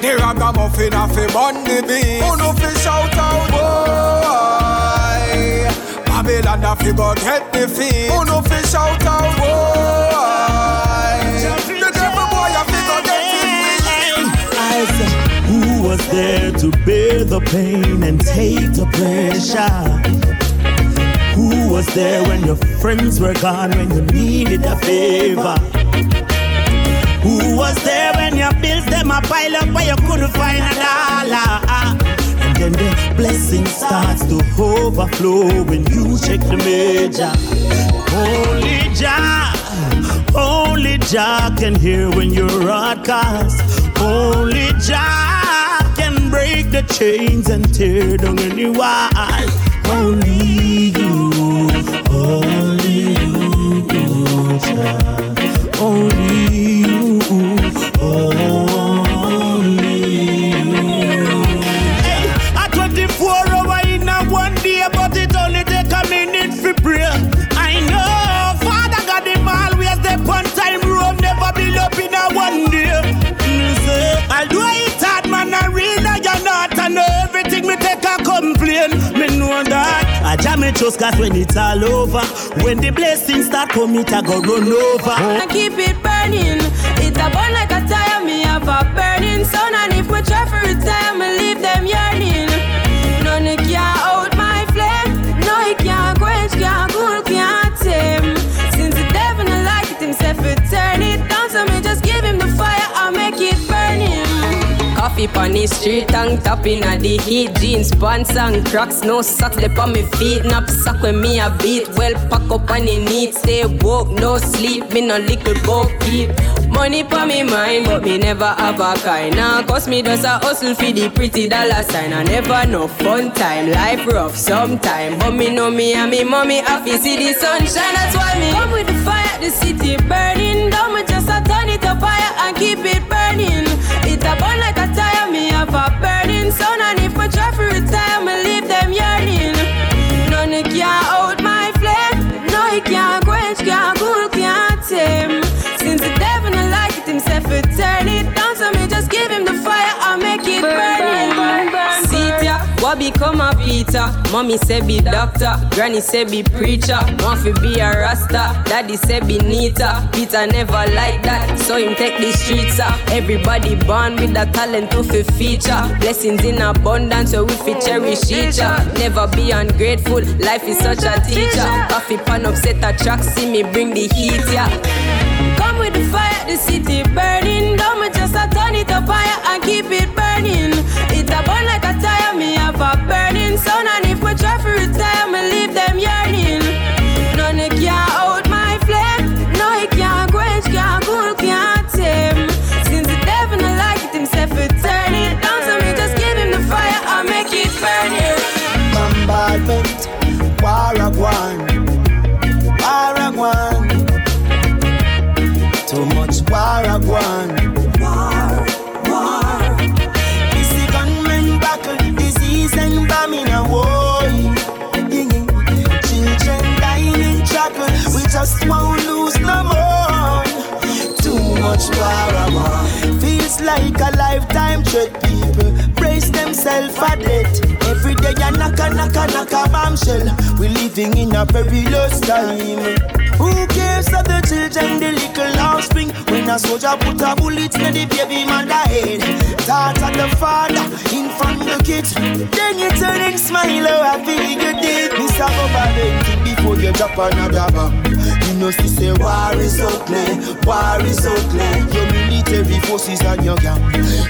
The ragamuffin a fi bun the beast. Who no fi shout out, boy. Babylon a fi go get the fee. Who no fi shout out, boy. Was there to bear the pain and take the pressure? Who was there when your friends were gone, when you needed a favor? Who was there when your bills them a pile up where you couldn't find a dollar? And then the blessing starts to overflow when you check the major. Only Jah, only Jah can hear when you're outcast. Only Jah break the chains and tear down any wall. Only you, only you, Jah. I jam it just cause when it's all over. When the blessings start come, it a go run over. I keep it burning. It a burn like a tire. Me have a burning sun, and if we try for retire, Coffee pon the street, tongue tapping at the heat. Jeans, pants and cracks, no they on me feet. Nap sock when me a beat. Well, pack up on the need. Stay woke, no sleep. Me no liquid boat keep. Money for me mind, but me never have a kind. Now, cause me does a hustle for the pretty dollar sign. I never no fun time. Life rough sometime. But me know me and me mommy happy see the sunshine. That's why me come with the fire, the city burning down. Me just a turn it up fire and keep it a burning sun. And if I try to retire, me leave them yearning. What become a Peter? Mommy say be doctor, granny say be preacher. Want to be a rasta, daddy say be neater. Peter never like that, so him take the streets up. Everybody born with a talent to fi feature. Blessings in abundance, so we fi oh, cherish each other. Never be ungrateful, life is such a teacher. Coffee pan upset a track, see me bring the heat, yeah. Come with the fire, the city burning. Don't me just a turn it up fire and keep it burning. It a burn like a a burning sun. And if we try retire, like a lifetime threat. People brace themselves for death. Every day a knock a knock a knock a bombshell. We living in a perilous time. Who cares of the children, the little offspring? When a soldier put a bullet in the baby mother head. Thought of the father in front of the kids. Then you turn and smile, oh happy you did. Mr. Baba, before you drop another bomb you know she say war is ugly, war is ugly. Your military forces and your gang.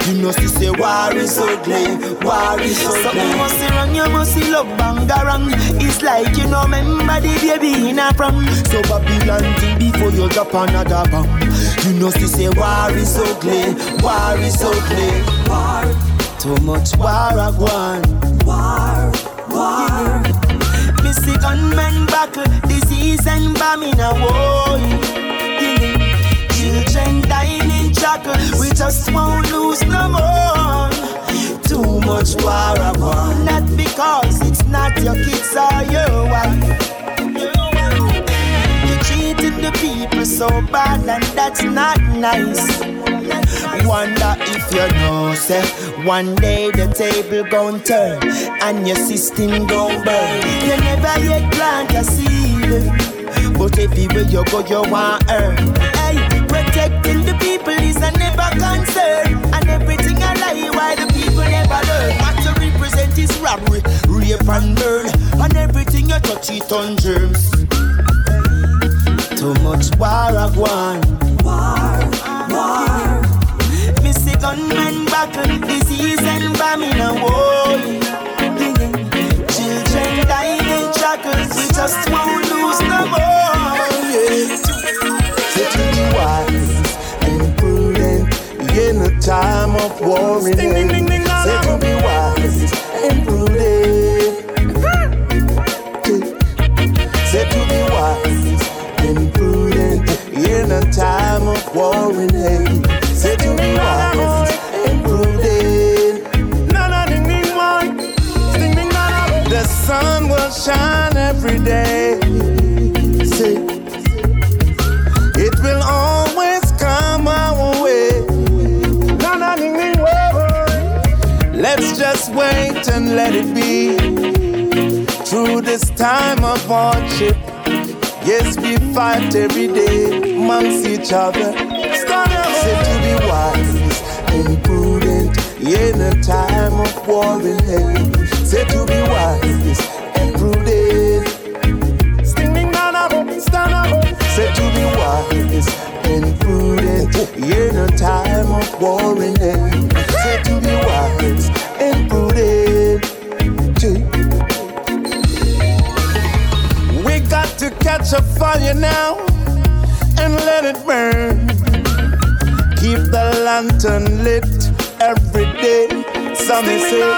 You know she say war is ugly, war is ugly. Something must be wrong, you must see love bangarang. It's like you know remember the baby in a prom. So Babylon before you drop another bomb. You know say war is ugly, war is ugly. War. Too much war I want. War, war. Me gunmen buckle, disease and bombing a war. We just won't lose no more. Too much war I want, not because it's not your kids or your wife You're treating the people so bad and that's not nice. Wonder if you know, say, one day the table gon' turn and your system gon' burn. You never yet plant a seed, but everywhere you go, you want earn. Hey, protecting the people a never concern, and everything I lie why the people never learn. What to represent is robbery, rape and burn, and everything you touch it on germs. Too much war I want. War, war. See gunmen battle, disease and bombing and war. Children dying in shackles, we just won't lose no more. Yeah. Time of war and Say to be wise and prudent. Say to be wise and prudent in a time of war and hate. Say to me wise and prudent. The sun will shine every day. Let's just wait and let it be. Through this time of hardship Yes, we fight every day amongst each other. Said to be wise and prudent in a time of war and hate. Said to be wise and prudent. Said to be wise and prudent in a time of war and hate. Said to be wise catch a fire now and let it burn. Keep the lantern lit every day. Some say,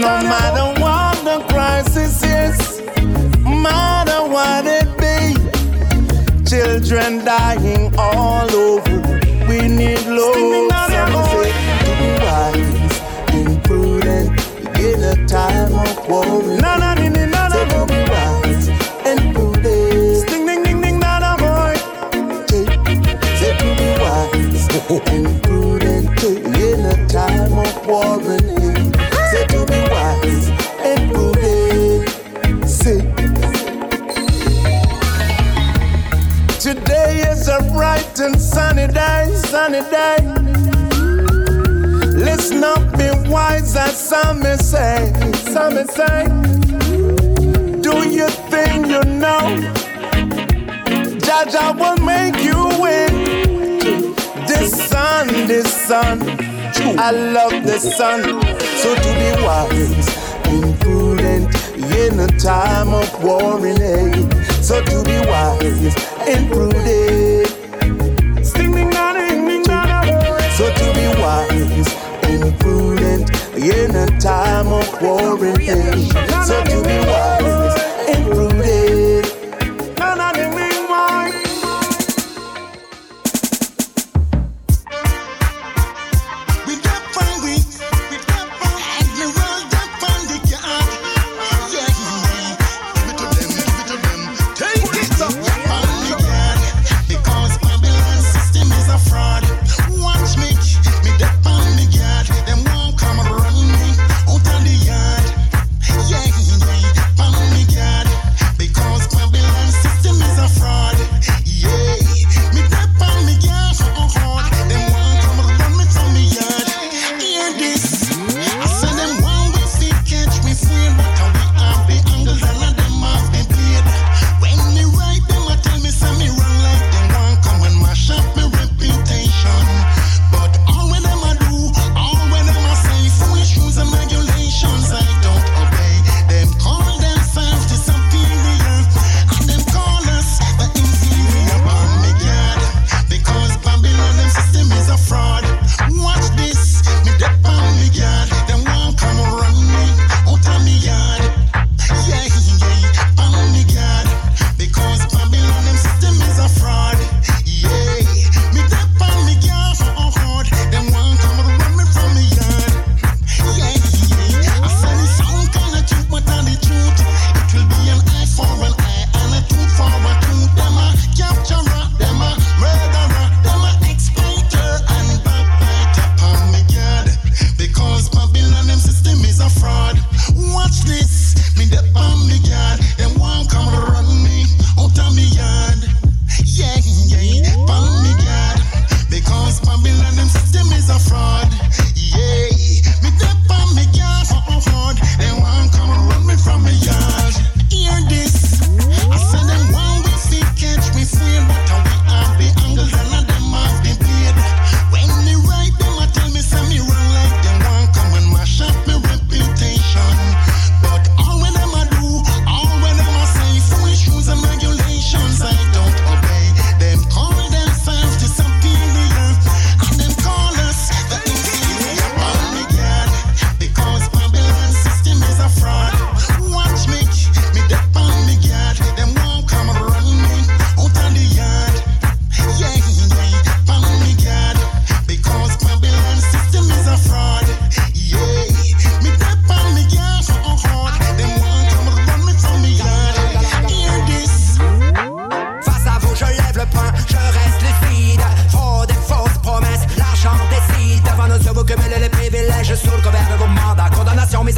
no matter what the crisis is, matter what it be, children dying all over. We need love. Some say, be wise and prudent in a time of war. I love the sun. So to be wise and prudent in a time of war and hate. So to be wise and prudent. So to be wise and prudent in a time of war and hate. So to be wise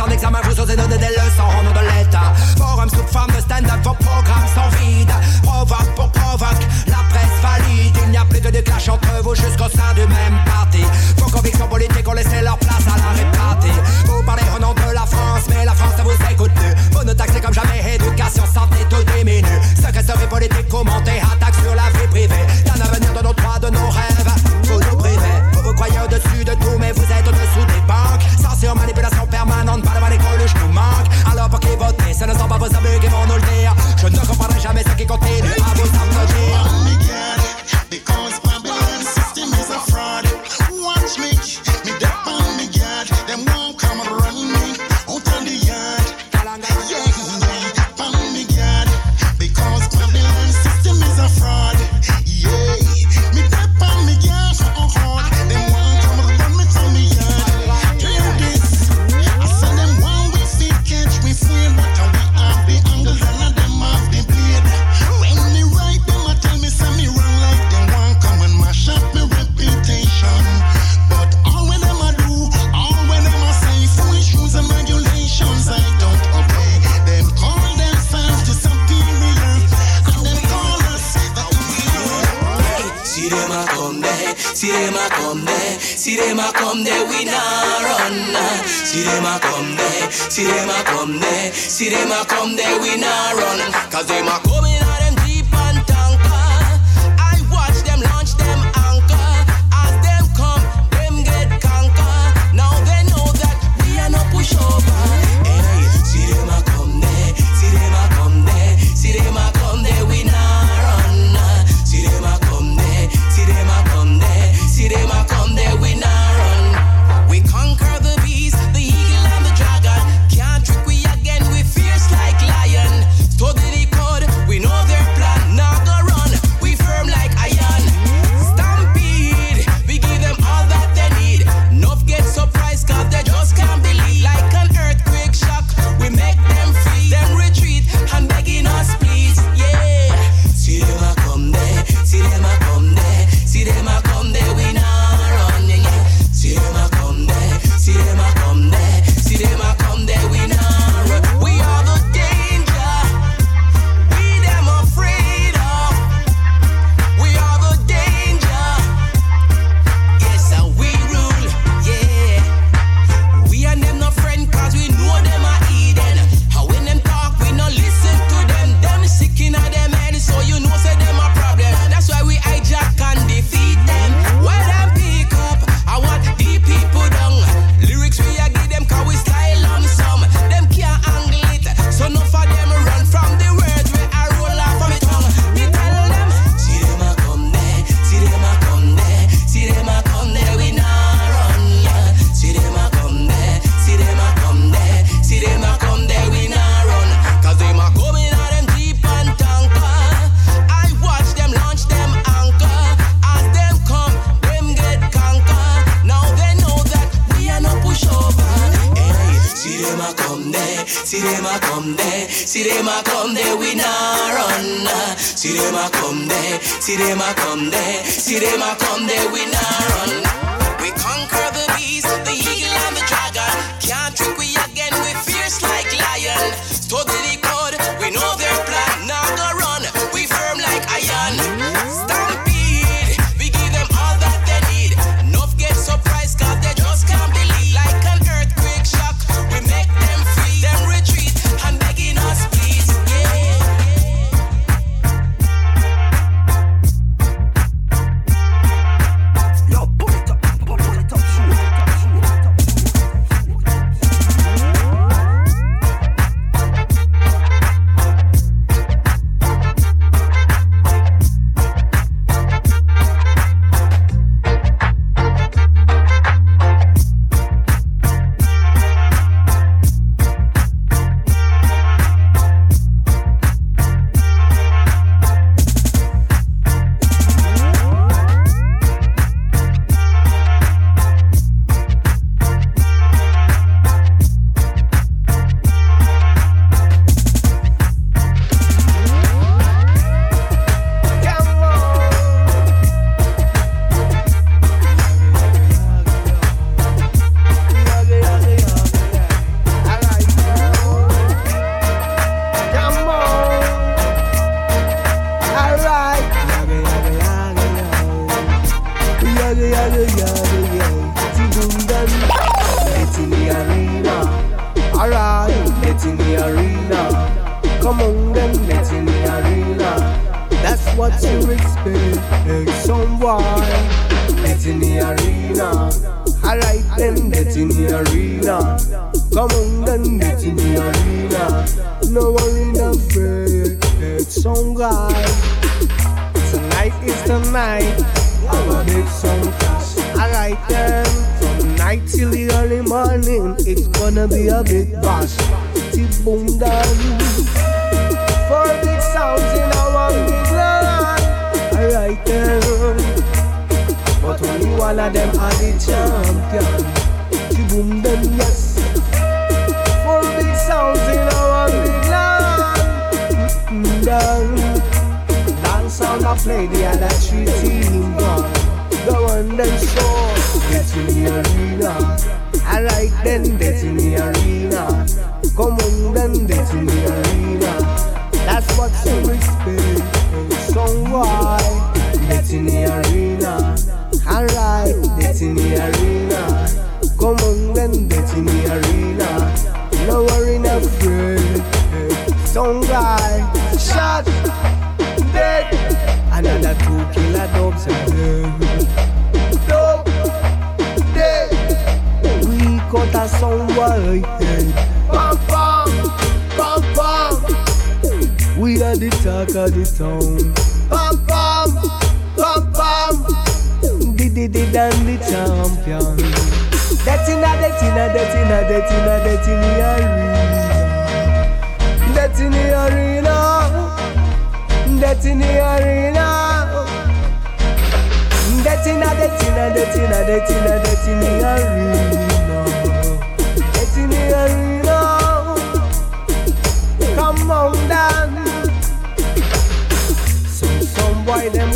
en examen, vous osez donner des leçons au nom de l'État. Forum sous forme de stand-up, vos programmes sont vides. Provoque pour provoque, la presse valide. Il n'y a plus de déclash entre vous jusqu'au sein du même parti. Vos convictions politiques ont laissé leur place à la répartie. Vous parlez au nom de la France, mais la France ne vous écoute plus. Vous ne taxez comme jamais éducation, santé, tout diminue. Secret politique commenté See them a come there, see them a come there, see them a come there. We not run. We conquer the beast, the eagle.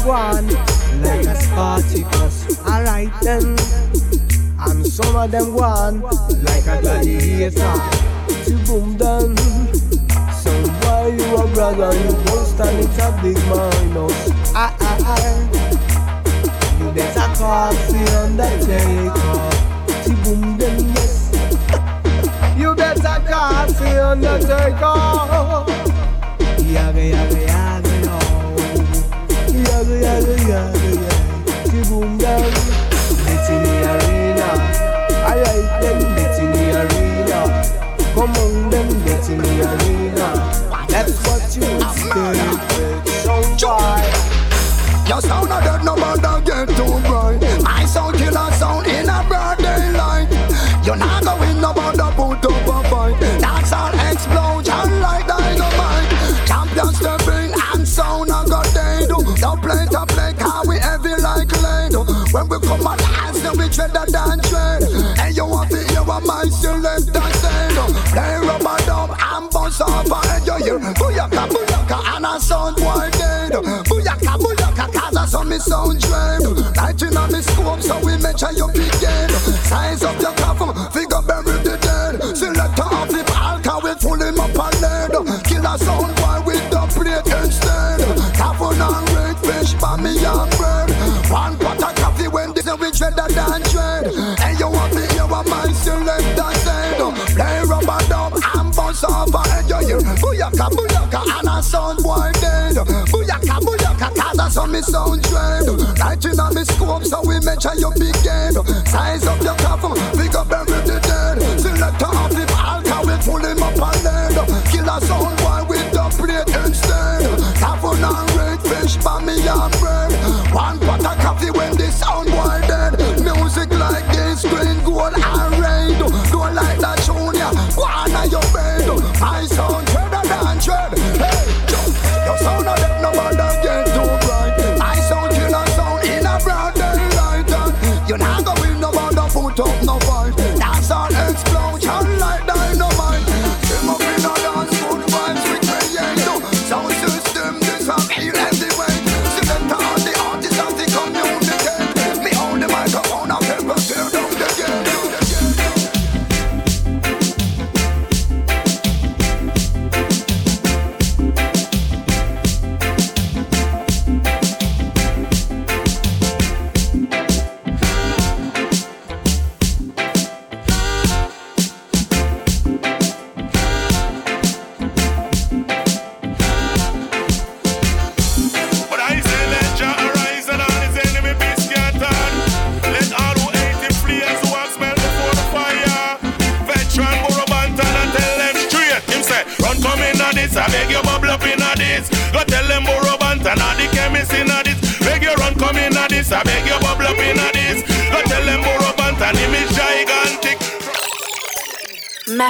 one. Let us party bus, Alright then. And some of them one like a gladiator to boom them. So why you a brother? You won't stand it a big minus. Ah ah ah. You better call the undertaker to boom them yes. You better call the undertaker. Yeah yeah yeah. The arena. The arena. Come on the arena. That's what you said. So sound not dead, no let's dancing. Play rubber dub and bust off a head. You hear booyaka, booyaka, and a sound wide dead. Booyaka, booyaka, cause I saw me sound dread. Lighting on me scope, so we measure your big game. Size up your coffin, sound trend. Light in on me scope, so we measure your big end. Size up your coffin, big up every dead. Selector of the altar, we pull him up and end. Kill a sound boy with the plate and. Coffin and red fish, by me and bread.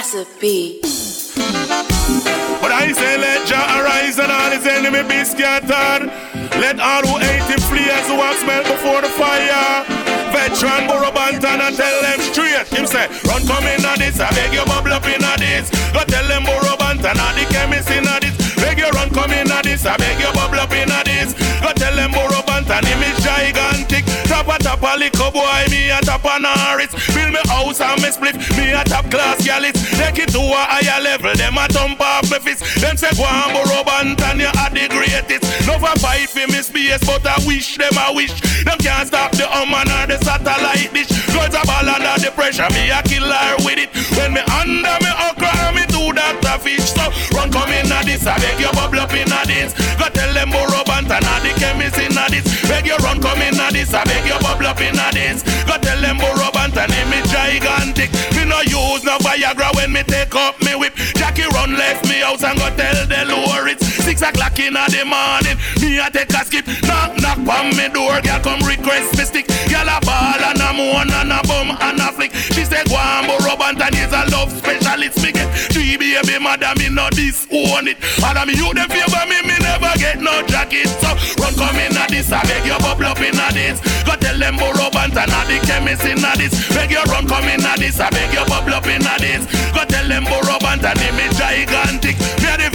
Massive But I say let Jah arise and all his enemy be scattered. Let all who hate him flee as the wax melt before the fire. Veteran Burro Banton and tell them straight. Him say, run come in this, I beg you bubble up in this. Go tell them Burro Banton and the chemist in this. Beg you run come in this, I beg a a boy, me a top a Norris. Build me house and me split, me a top class gallit. Take it to a higher level, them a thump off me fist. Them say go on Burro Banton, you are the greatest. No for fight for me space, but I wish them I wish. Them can't stop the Oman or the satellite dish. Girls a ball under the pressure, me a killer with it. When me under me okra, me a fish. So run come in a this, I beg you bubble up in a this. Go tell them Burro Banton and the chemist in a this. Beg you run come in a this, I beg you bubble up in a this. Go tell them Burro Banton him is gigantic. Me no use no Viagra when me take up me whip. Jackie run left me house and go tell the lure it's six o'clock in the morning. Me a take a skip, knock knock on me door. Girl come request me stick. Girl a ball and a moan and a bum and a flick. She say go on Burro Banton is a love specialist. Me get three baby mother me no disown it. And me you them favor me me never get no jacket. So run come in a this, I beg you bubble up in a this. Go tell them Banton and the chemist in a this. Beg you run come in a this, I beg you bubble up in a this. Go tell them Burro Banton him is gigantic.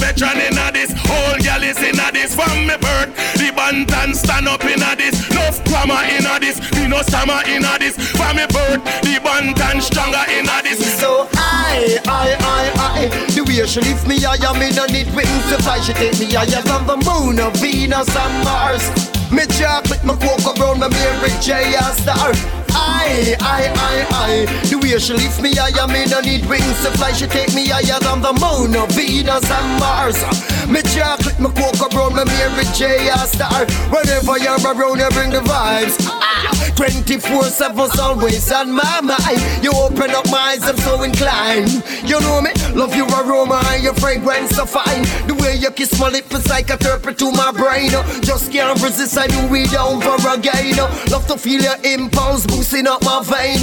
A veteran in a this, whole gal is in a this. From me birth, the Banton stand up in a this. Enough grammar in a this, me no stammer in a this. From me birth, the Banton stronger in a this. So I, I, I, I, the way she lift me higher, me no need wings to fly. She take me higher than the moon of Venus and Mars. Me chocolate, my cocoa brown, my Mary J. star. I, I, I, I, the way she lift me higher, me no need wings to fly. She take me higher than the moon Venus and Mars. Me chocolate, my cocoa brown, my Mary J. star. Whenever you're around, you bring the vibes. Ah, 24/7's always on my mind. You open up my eyes, I'm so inclined. You know me, love your aroma and your fragrance so fine. The way you kiss my lips is like a therapy to my brain. Just can't resist, I knew we down for again. Love to feel your impulse boosting up my vein.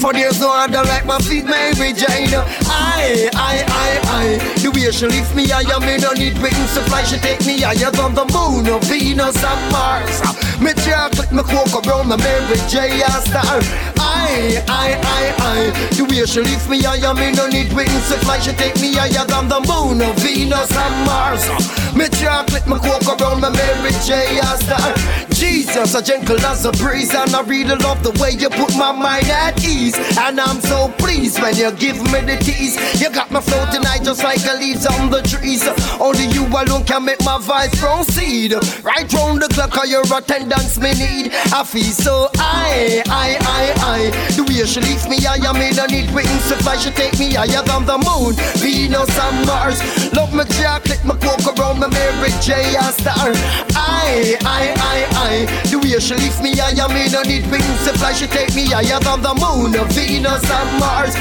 For there's no other like my feet, Mary Jane. I, I, I, I, the way she lift me higher, me no need wings to fly. She take me higher than the moon Venus and Mars. Me chocolate, me cocoa brown, my Mary J. a star. I, I, I, I, the way she lift me higher, me no need wings to fly. She take me higher than the moon of Venus and Mars. Me chocolate, me cocoa brown, my Mary J. star. Jesus, a gentle as a breeze, and I really love the way you put my mind at ease. And I'm so pleased when you give me the tease. You got me floating high just like the leaves on the trees. Only you alone can make my vibes proceed. Right round the clock, or your attendance me need. I feel so high, high, high, high. The way she leaves me higher, me no need wings to fly. She take me higher than the moon, Venus and Mars. Love me chocolate, my coke around my Mary J. a star. I, I, I, I. The way she lift me higher, me no need wings to fly. She take me higher than the moon, Venus and Mars.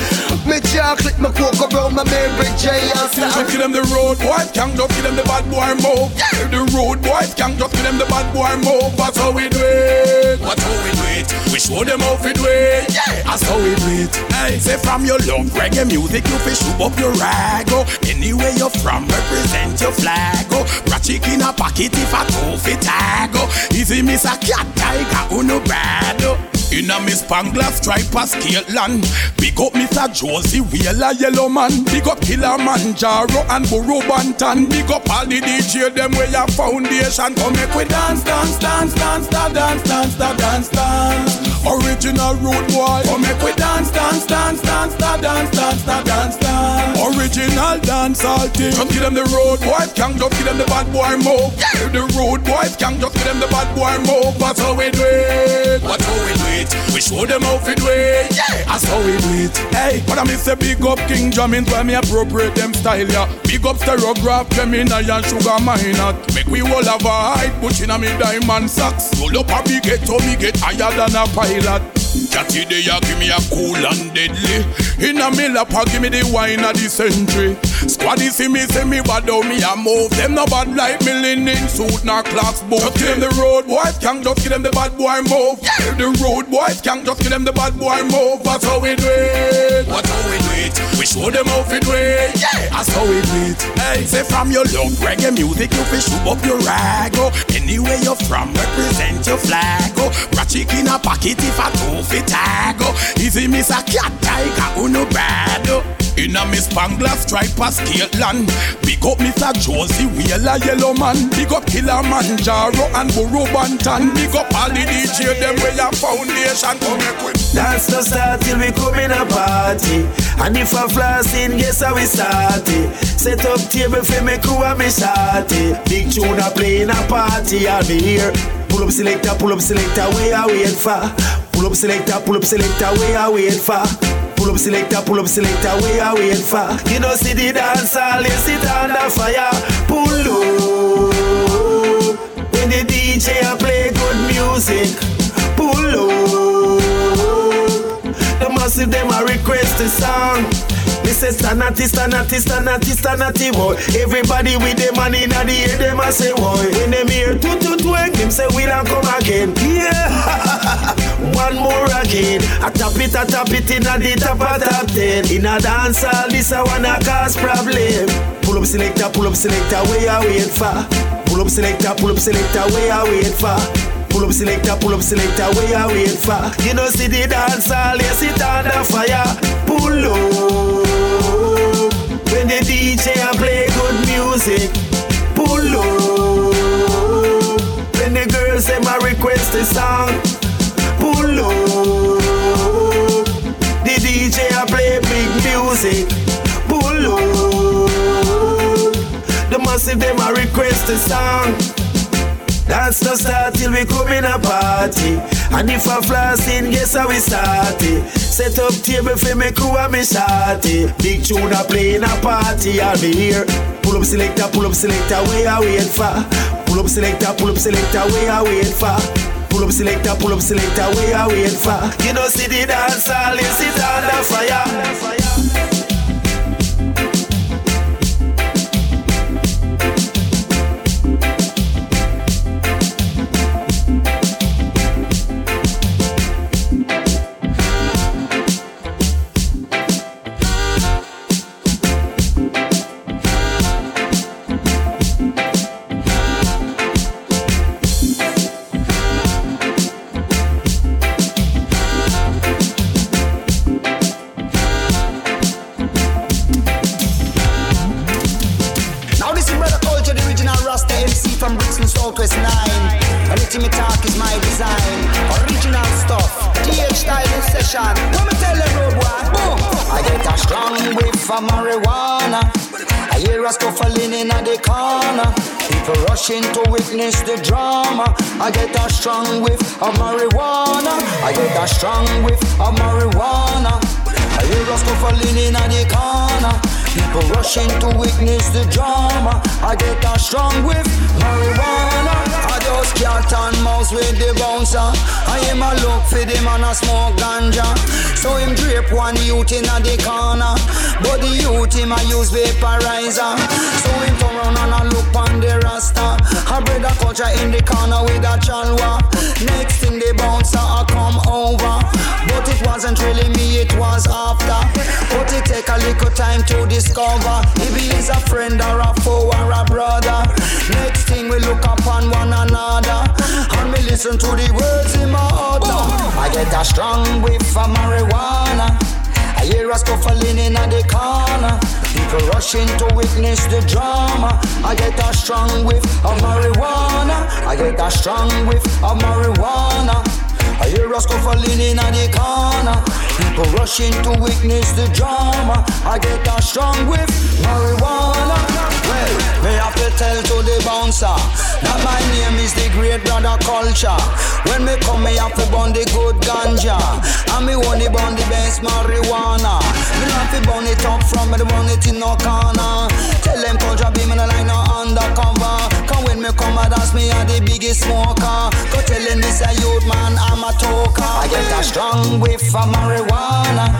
Me chocolate, my coke around my Mary J. a star. Just give them the road boys, can't just give them the bad boy move. Yeah, the road boys can't just give them the bad boy move. That's how we do it. That's how we do it. We show them how we do it. That's how we do it. Hey, say from your love reggae music, you fish up your rag. Oh, anywhere you're from, represent your flag. Oh, bra chicken a pocket if a two fit tag. Oh, easy miss a cat tiger, uno bad. Oh. In a Miss Spangler stripe a Scotland Big up Mr. Josey Wales Yellow Man. Big up Kilimanjaro and Burro Banton Big up all the DJ them where your foundation. Come make we dance, dance, dance, dance, da, dance, dance, da, dance, dance Original road boy Come make we dance, dance, dance, dance, da, dance, dance, da, dance, dance Original dance all thing Just give them the road boys Can't just give them the bad boy move yeah. The road boys Can't just give them the bad boy move That's how we do it That's how we do it we show them how to do it. Yeah, that's how we do it. Hey, but I miss a big up King Jammy's where me appropriate them style, yeah. Big up Stereograph, Gemini and Sugar Minott. Make we all have a hype, put in a me diamond socks. Roll up a big get, so me get higher than a pilot. Catty day you give me a cool and deadly. In a mill up, give me the wine of the century. Squaddy see me, say me bad down, me a move. Them no bad like me linen suit, nor clocks boot. Just give them the road boys, can't just give them the bad boy move. Yeah. The road boys can't just give them the bad boy move. That's how we do it. That's how we do it. We show them how we do it. Yeah, that's how we do it. Hey, say from your love reggae music, you fish up your rag. Oh. Anywhere you're from, represent your flag. Oh. Ratchet in a pocket if I two fit tag. Easy miss a cat tiger, uno bad. In a Miss Spangler stripe a Scotland Big up Mr. Josey Wales Yellow Man. Big up Kilimanjaro and Burro Banton Big up all the DJ them where your foundation come make Dance no start till we come in a party. And if I floss in, guess how we start it? Set up table for me crew and me shawty Big tune a play in a party and me here. Pull up selector, pull up selector, where I wait for Pull up selector, pull up selector, where I wait for. Pull up selector, pull up selector, where I wait for. You know see the dance all, you sit under fire. Pull up. When the DJ play good music Pull up. The massive them a request a song me say stanati, stanati, stanati, stanati, boy. Everybody with the money in the air, them a say, boy. When them hear two two twank, them say we don't come again. Yeah, one more again. I tap it, I tap it in the top of top ten. In a dance hall, this a wanna cause problem. Pull up selector, pull up selector, where you wait for? Pull up selector, pull up selector, where you wait for? Pull up selector, pull up selector, where you wait for? You know see the dance hall, you sit under fire. Pull up. The DJ a play good music, pull up. When the girls them a request a song, pull up. The DJ a play big music, pull up. The massive them a request a song. Dance no start till we come in a party. And if I floss in, guess how we start it. Set up table for me crew and me shawty. Big tune a play in a party, I'll be here. Pull up selector, pull up selector, where I wait for. Pull up selector, pull up selector, where I wait for. Pull up selector, pull up selector, where I wait for. You know see the dance hall, you sit under fire. Rasta MC from Brixton Southwest 9. Anything me talk is my design. Original stuff, TH style session. What me tell them, road boy? Boom! I get a strong whiff of marijuana. I hear a scuffling in the corner. People rushing to witness the drama. I get a strong whiff of marijuana. I get a strong whiff of marijuana. I hear a scuffling in the corner. People rushing to witness the drama. I get a strong whiff marijuana. I just cat and mouse with the bouncer. I am a look for the man a smoke ganja. So him drape one youth in the corner. But the youth him a use vaporizer. So him turn round and a look on the rasta. I bread a culture in the corner with a chalwa. Next thing the bouncer a come over. But it wasn't really me, it was after. But it take a little time to discover if he is a friend or a foe or a brother. Next thing we look upon one another and we listen to the words in my heart. I get a strong whiff of marijuana. I hear a scuffling in the corner. People rushing to witness the drama. I get a strong whiff of marijuana. I get a strong whiff of marijuana. Hear a scuffling in the corner. People rushing to witness the drama. I get a strong whiff marijuana. Well, me have to tell to the bouncer that my name is the great brother culture. When me come, me have to burn the good ganja, and me only burn the best marijuana. Me not fi burn it up from me, the it in no corner. Tell them culture be me no like no undercover. Come when me come, I Cause me are the biggest smoker Go telling me say youth man I'm a talker I get a strong whiff of marijuana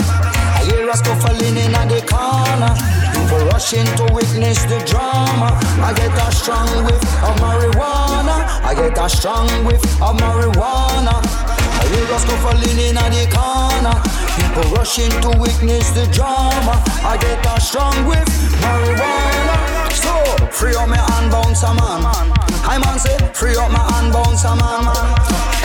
I hear a scuffling in the corner People rushing to witness the drama I get a strong whiff of marijuana I get a strong whiff of marijuana I hear a scuffling in the corner People rushing to witness the drama I get a strong whiff marijuana so, free up my hand, bounce a man. I man say, free up my hand, bounce a man.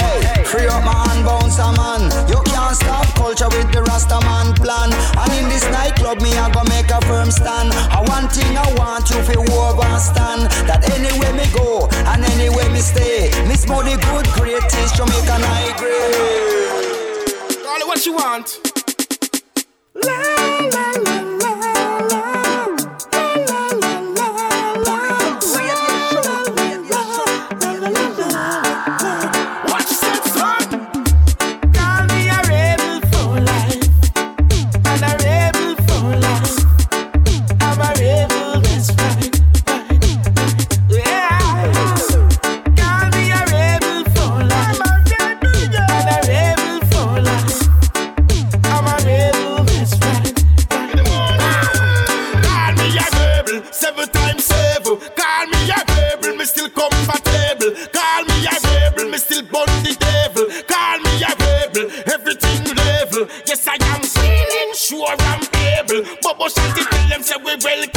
Hey, free up my hand, bounce a man. You can't stop culture with the Rasta man plan. And in this nightclub, me I go make a firm stand. I one thing I want you to overstand that anywhere me go and anywhere me stay, Miss Modi good greatest Jamaican high grade. Call it what you want. La la la But since they tell them say we well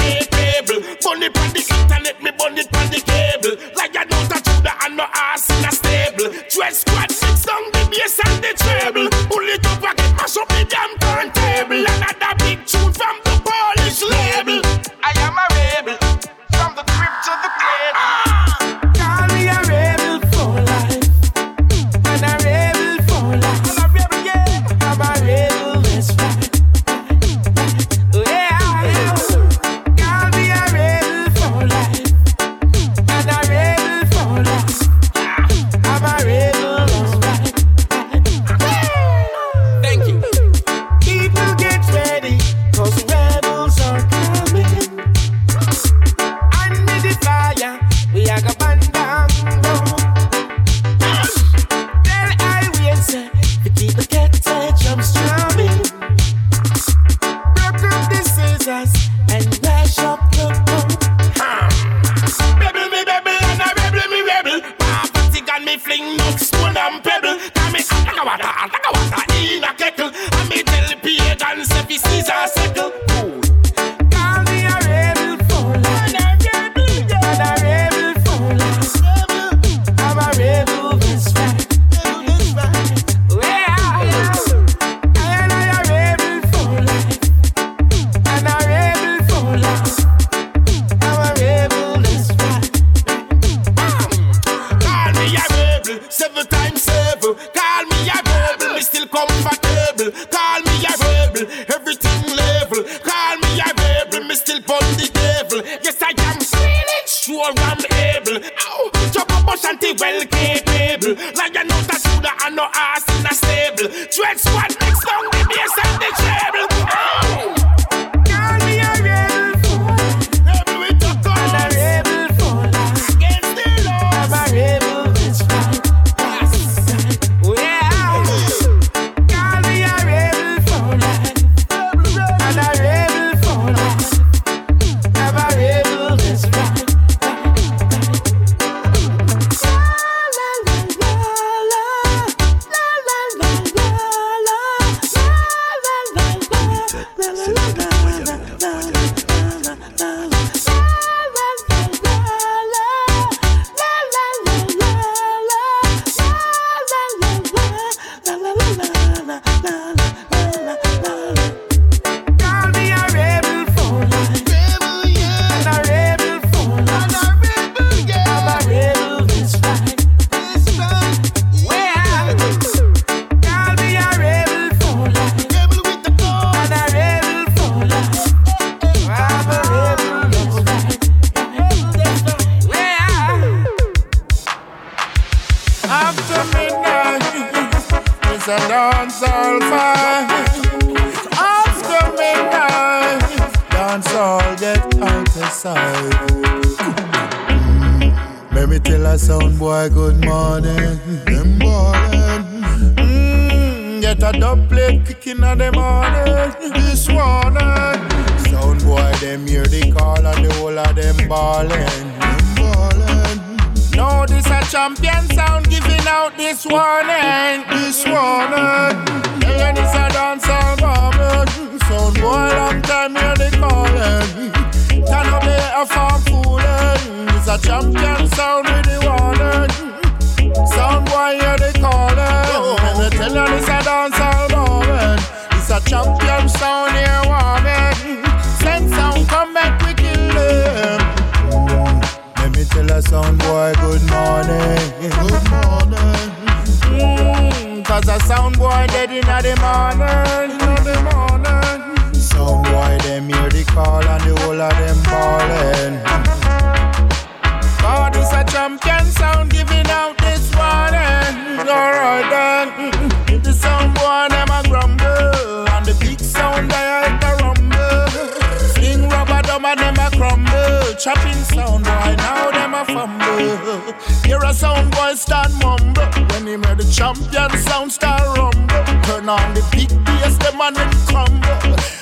Chopping sound boy, now them a fumble. Hear a sound boy start mumble. When he hear the champion sound start rumble. Turn on the big bass, them and it crumble.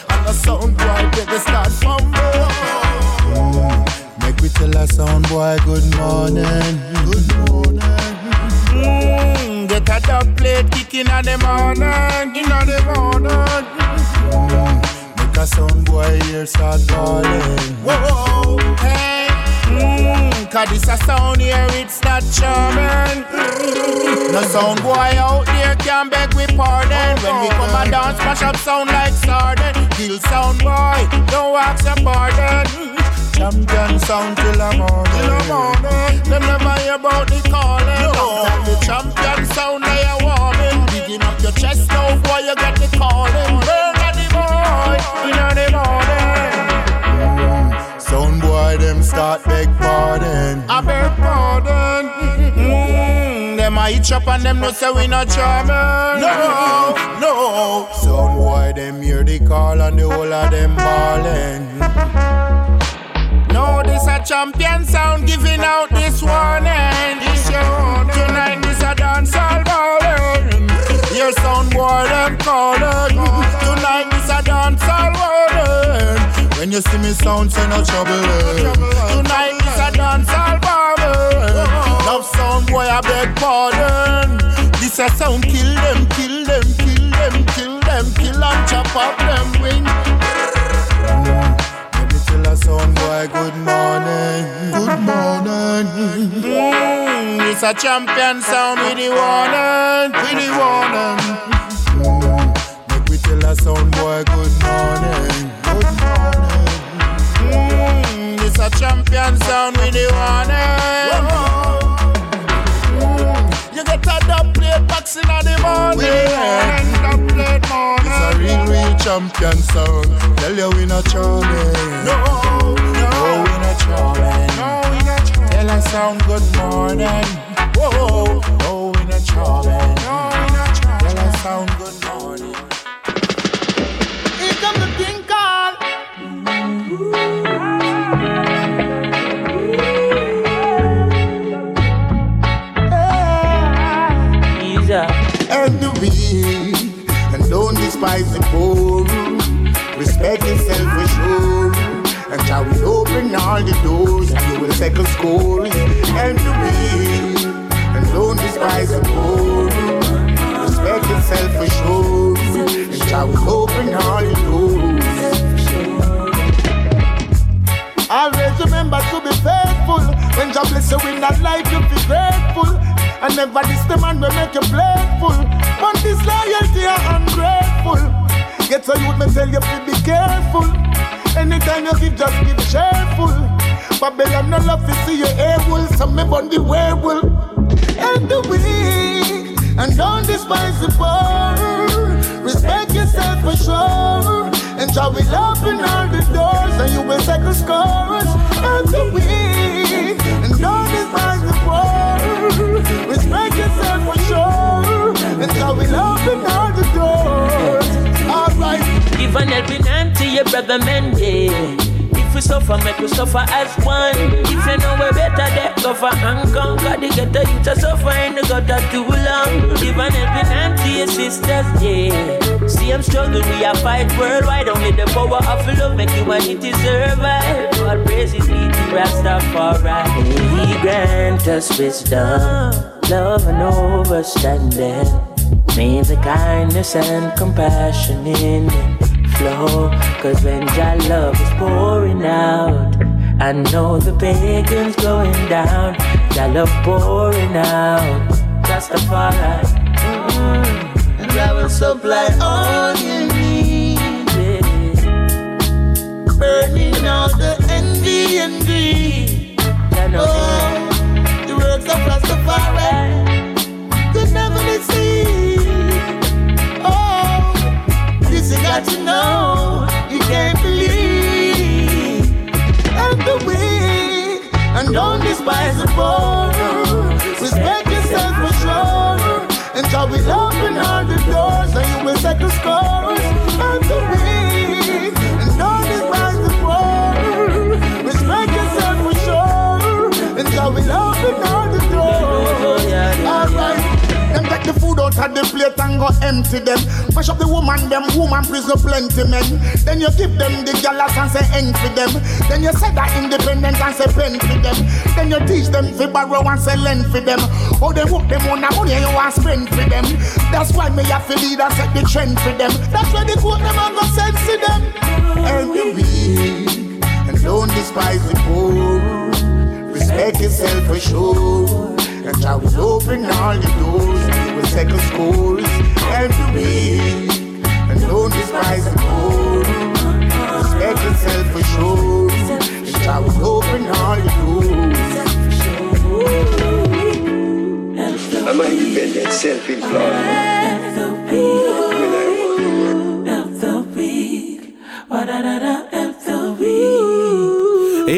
And the sound boy, they start fumble. Make we tell a sound boy good morning. Good morning. Mm, get a dub plate kicking in the morning. In the morning. Mm, a sound boy here start calling. Whoa, hey. Mm, Cause this a sound here, it's not charming. No sound boy out there can beg we pardon. When we come and dance, mash up sound like sardine. Kill sound boy, don't ask your pardon. Champion sound till the morning. Till the morning. Them never hear about the calling. No. The champion sound they are warming. Digging up your chest now, boy, you get the calling. Burn at the boy, in the morning. Sound boy, them start beg pardon. I beg pardon. Mm, them a hitch up and them no say we not charming. No, no. Sound boy, them hear the call and the whole of them ballin'. No, this a champion sound giving out this warning. This your warning. Tonight this a dancehall ballin'. Your sound boy them callin'. Tonight dancehall warning. When you see me sound, say no trouble. Tonight this a dancehall ballin'. Love sound boy I beg pardon. This a sound kill them, kill them, kill them, kill them, kill and chop up them wings. Maybe tell a sound boy good morning, good morning. Mm, it's a champion sound with the warning, with the warning. Tell a sound boy good morning, good morning. Mm, it's a champion sound with the warning. Mm, you get a dub plate box in the morning. Dub plate morning. It's a real, real champion sound. Tell you we not charming. No, no, we not charming. No, we not charming. Tell us sound good morning. Whoa, no, we not charming. No, we not charming. Tell us sound good morning. Despise the poor. Respect yourself for sure. And shall we open all the doors and you will second score. And the weak, and don't despise the poor. Respect yourself for sure. And shall we open all the doors. Always remember to be faithful. When God bless you in that life, you be grateful. And never diss the man will make you playful. But this loyalty are ungrateful. Get so youth me tell you to be careful. Anytime you give, just give cheerful. Babylon no love to see you able, so me bun the werewolf. And the weak, and don't despise the poor. Respect yourself for sure. And shall we open all the doors, and you will settle scores. And the weak, and don't despise the poor. Respect yourself for sure. And shall we open all the doors. Alright. Give an helping hand to your brother man, yeah. If we suffer, make we suffer as one. If you know we better, they go for and conquer. The ghetto youth are suffering, the gutter too long. Live and helping hand to your sisters, yeah. See, I'm struggling, we are fight worldwide. Only the power of love make humanity survive. God praises lead to Rastafari. He grant us wisdom, love and understanding. May the kindness and compassion in flow. Cause when your love is pouring out, I know the pagan's going down. Your love pouring out, just a fire. Mm-hmm. And I will supply all you need. Burning all the envy and greed. Oh, the words of Rastafari despise the plate and go empty them. Mash up the woman, them woman prison plenty men. Then you give them the galas and say empty them. Then you say that independent and say pen for them. Then you teach them for borrow and say lend for them. Oh, they work them on the money you want spend for them. That's why me have to lead and set the trend for them. That's why the quote them and go sense to them. And the weak, and don't despise the poor. Respect yourself for sure. And I will open all the doors will settle scores every week And don't despise the poor Respect yourself for sure And I will open all the doors I'm an independent, self-employed.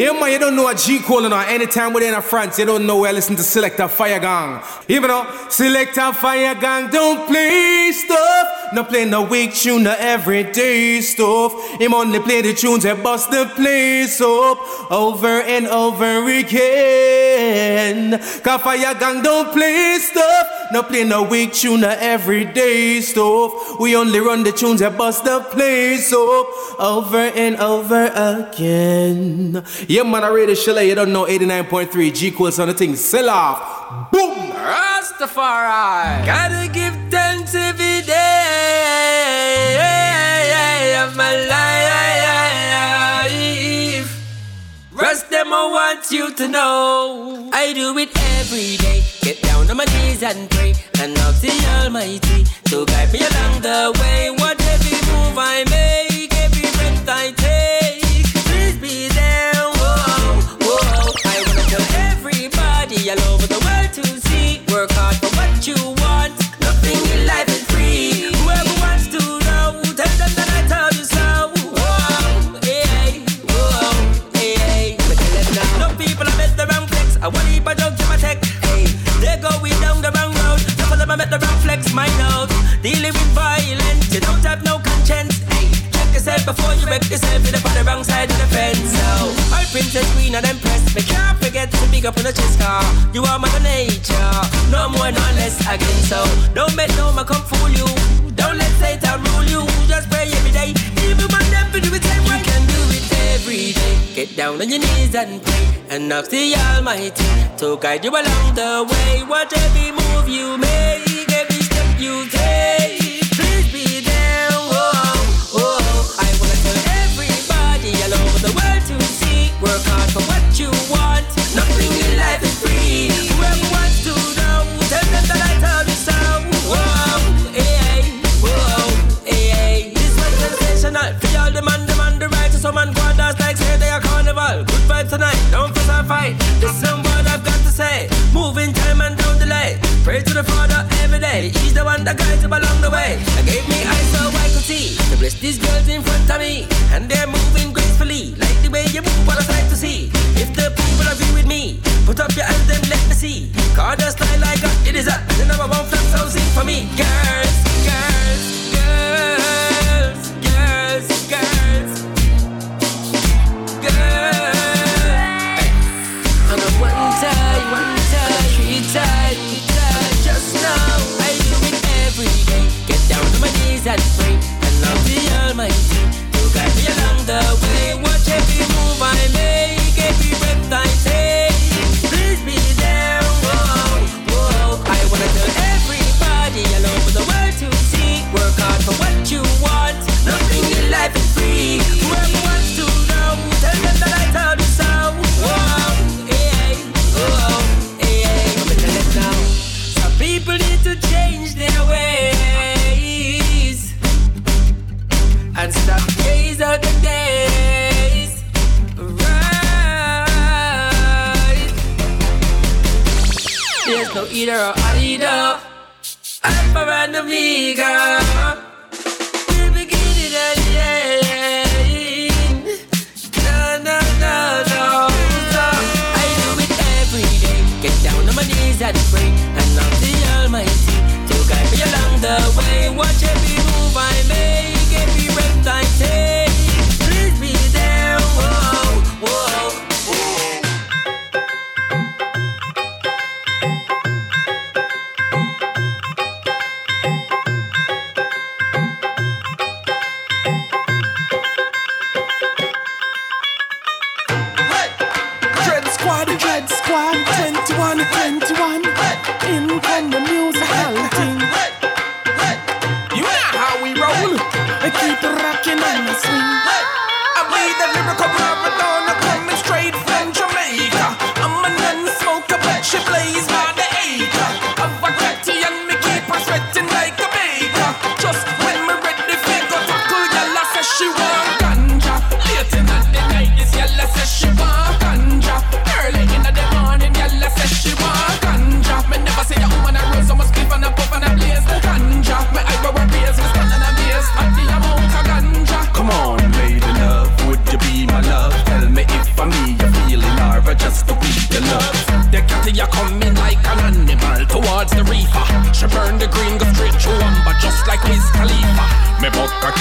Yeah, man, you don't know what G calling on. Anytime we're in a France, you don't know where I listen to Selector Fire Gang. Even though Selector Fire Gang don't play stuff. No play no weak tune, no everyday stuff. Him only play the tunes that bust the place up over and over again. Fire Gang don't play stuff. No play no weak tune, no everyday stuff. We only run the tunes that bust the place up over and over again. Yeah, man, I read the show, you don't know 89.3 G Quills on the thing. Sell off. Boom! Rastafari. Gotta give thanks every day Rest them, I want you to know. I do it every day. Get down on my knees and pray. And ask the Almighty to guide me along the way. What every move I make, every breath I And ask the Almighty to guide you along the way. Watch every move you make,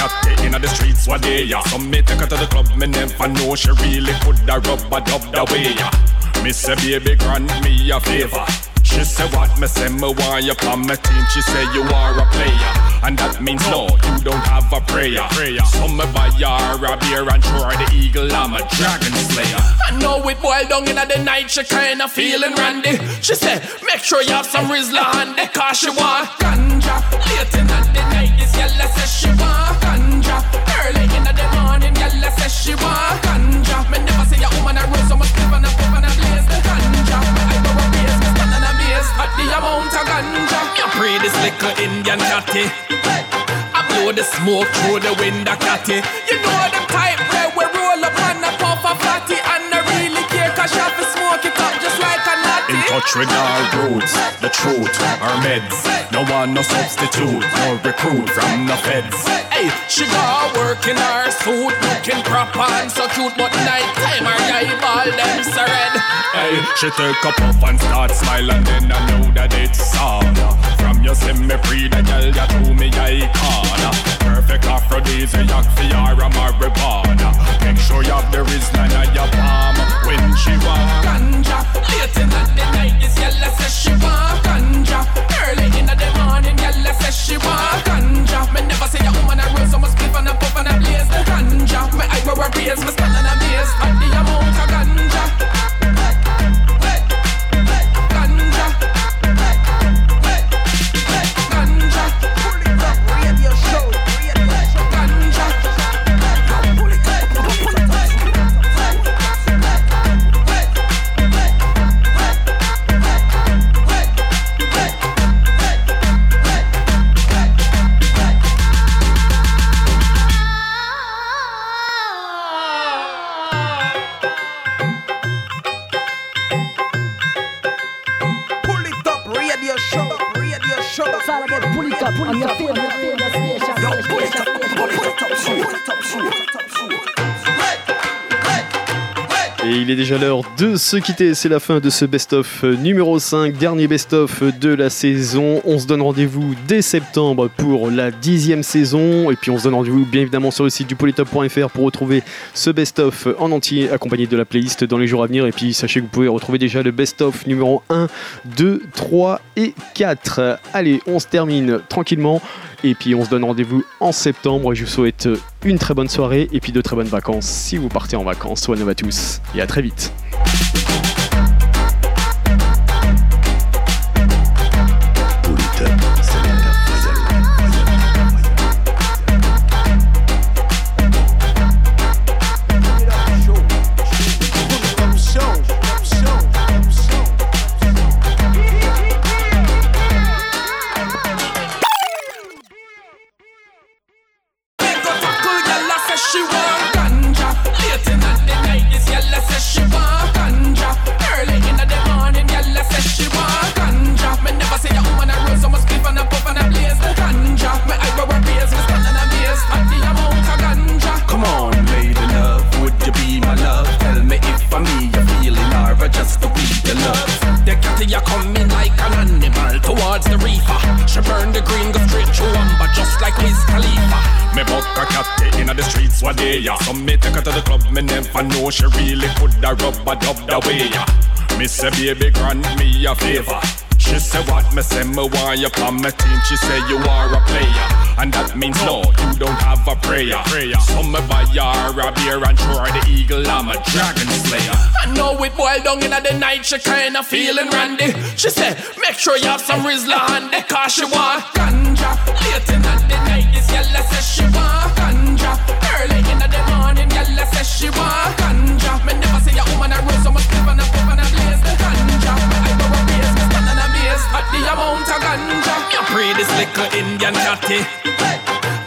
a cat in the streets one day, yeah. So me take her to the club, me never know she really coulda rub a dub the way, yeah. Me say baby grant me a favor. She say what me say me want you on my team. She say you are a player, and that means no, you don't have a prayer. So me buy her a beer and her the eagle. I'm a dragon slayer. I know it boiled down in the night, she kinda feeling randy. She said, make sure you have some Rizla handy, cause she want ganja. Late in the night, this yalla says she want ganja. Early in the morning, yalla says she want ganja. Me never say a woman a rose, so much live ganja, me a pray this little Indian catty. I blow the smoke through the window, catty. You know touch with our roots, the truth, our meds. No one, no substitute, no recruit from the feds. Hey, she got work in her suit, looking proper and so cute, but night time her eyeball them so red. Hey, she take a puff and start smiling, then I know that it's on. From your semi free, the girl you to me icon. Perfect aphrodisiac for your marijuana. Make sure you have the Rizla in your palm when she want. Ganja, late in the night, this yalla says she want ganja. Early in the morning, yalla says she want ganja. Me never say a woman a rose, so must give and a puff and a blaze. Ganja, me eyebrow a raise, me stand and a maze. At the amount of. Ganja. Il est déjà l'heure de se quitter. C'est la fin de ce best-of numéro 5, dernier best-of de la saison. On se donne rendez-vous dès septembre pour la dixième saison. Et puis on se donne rendez-vous bien évidemment sur le site du polytop.fr pour retrouver ce best-of en entier accompagné de la playlist dans les jours à venir. Et puis sachez que vous pouvez retrouver déjà le best-of numéro 1, 2, 3 et 4. Allez, on se termine tranquillement. Et puis on se donne rendez-vous en septembre. Je vous souhaite une très bonne soirée et puis de très bonnes vacances si vous partez en vacances. One à tous et à très vite. Me never know she really coulda rub a dub the way. Me say baby grant me a favor. She say what me say me want you on my team. She say you are a player, and that means no, you don't have a prayer. So me buy her a beer and her the eagle. I'm a dragon slayer. I know it boiled down in the night, she kinda feeling randy. She said, make sure you have some Rizla handy, cause she want ganja. Late in the night, this yalla says she want ganja. Early in the morning, says she want ganja. Me never say a woman a rose, so much clip and a puff and a blaze the ganja. Me eyebrow a raise, me stand and a base at the amount of ganja. You pray this little Indian catty.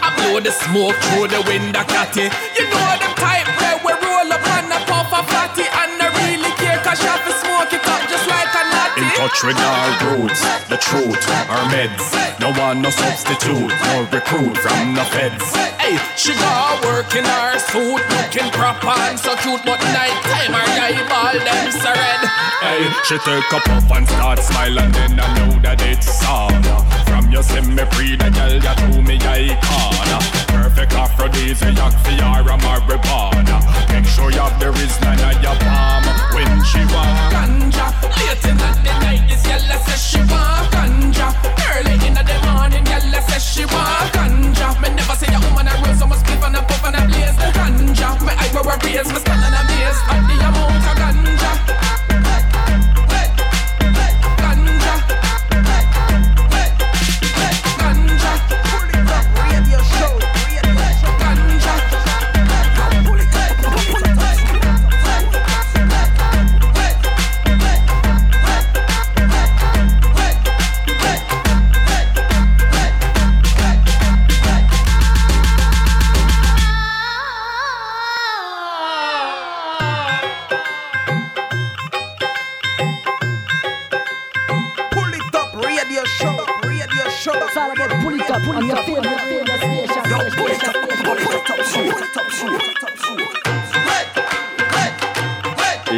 I blow the smoke through the window, catty. You know the type where we roll up and a puff a fatty and I really care cause she have to smoke it up just like a natty. In touch with our roots, the truth, our meds. No one, no substitute, no recruit from the feds. Hey, she got work in her suit, looking proper and so cute, but night time her eyeball them so red. Hey, she take a puff and start smiling, then I know that it's on. From your see me free, the girl you to me icon. Perfect aphrodisiac for your marijuana. Make sure you have the Rizla in your palm when she walk. Ganja, late in the night, this yalla says she want ganja. Early in the morning, says she want ganja. Me never say a woman a rose, so must clip and a puff and a blaze ganja. Me eyebrow a raise, me stand and a base at the amount of. Ganja.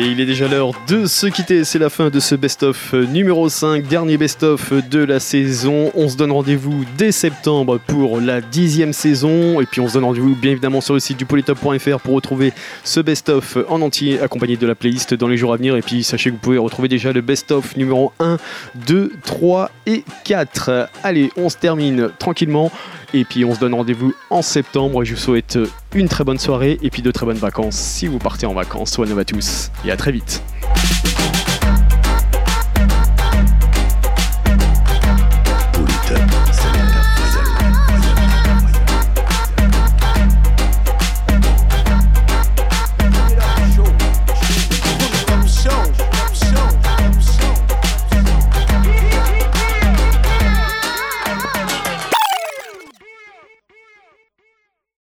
Et il est déjà l'heure de se quitter. C'est la fin de ce best-of numéro 5, dernier best-of de la saison. On se donne rendez-vous dès septembre pour la dixième saison. Et puis on se donne rendez-vous bien évidemment sur le site du polytop.fr pour retrouver ce best-of en entier accompagné de la playlist dans les jours à venir. Et puis sachez que vous pouvez retrouver déjà le best-of numéro 1, 2, 3 et 4. Allez, on se termine tranquillement. Et puis on se donne rendez-vous en septembre. Je vous souhaite une très bonne soirée et puis de très bonnes vacances si vous partez en vacances. One à tous et à très vite.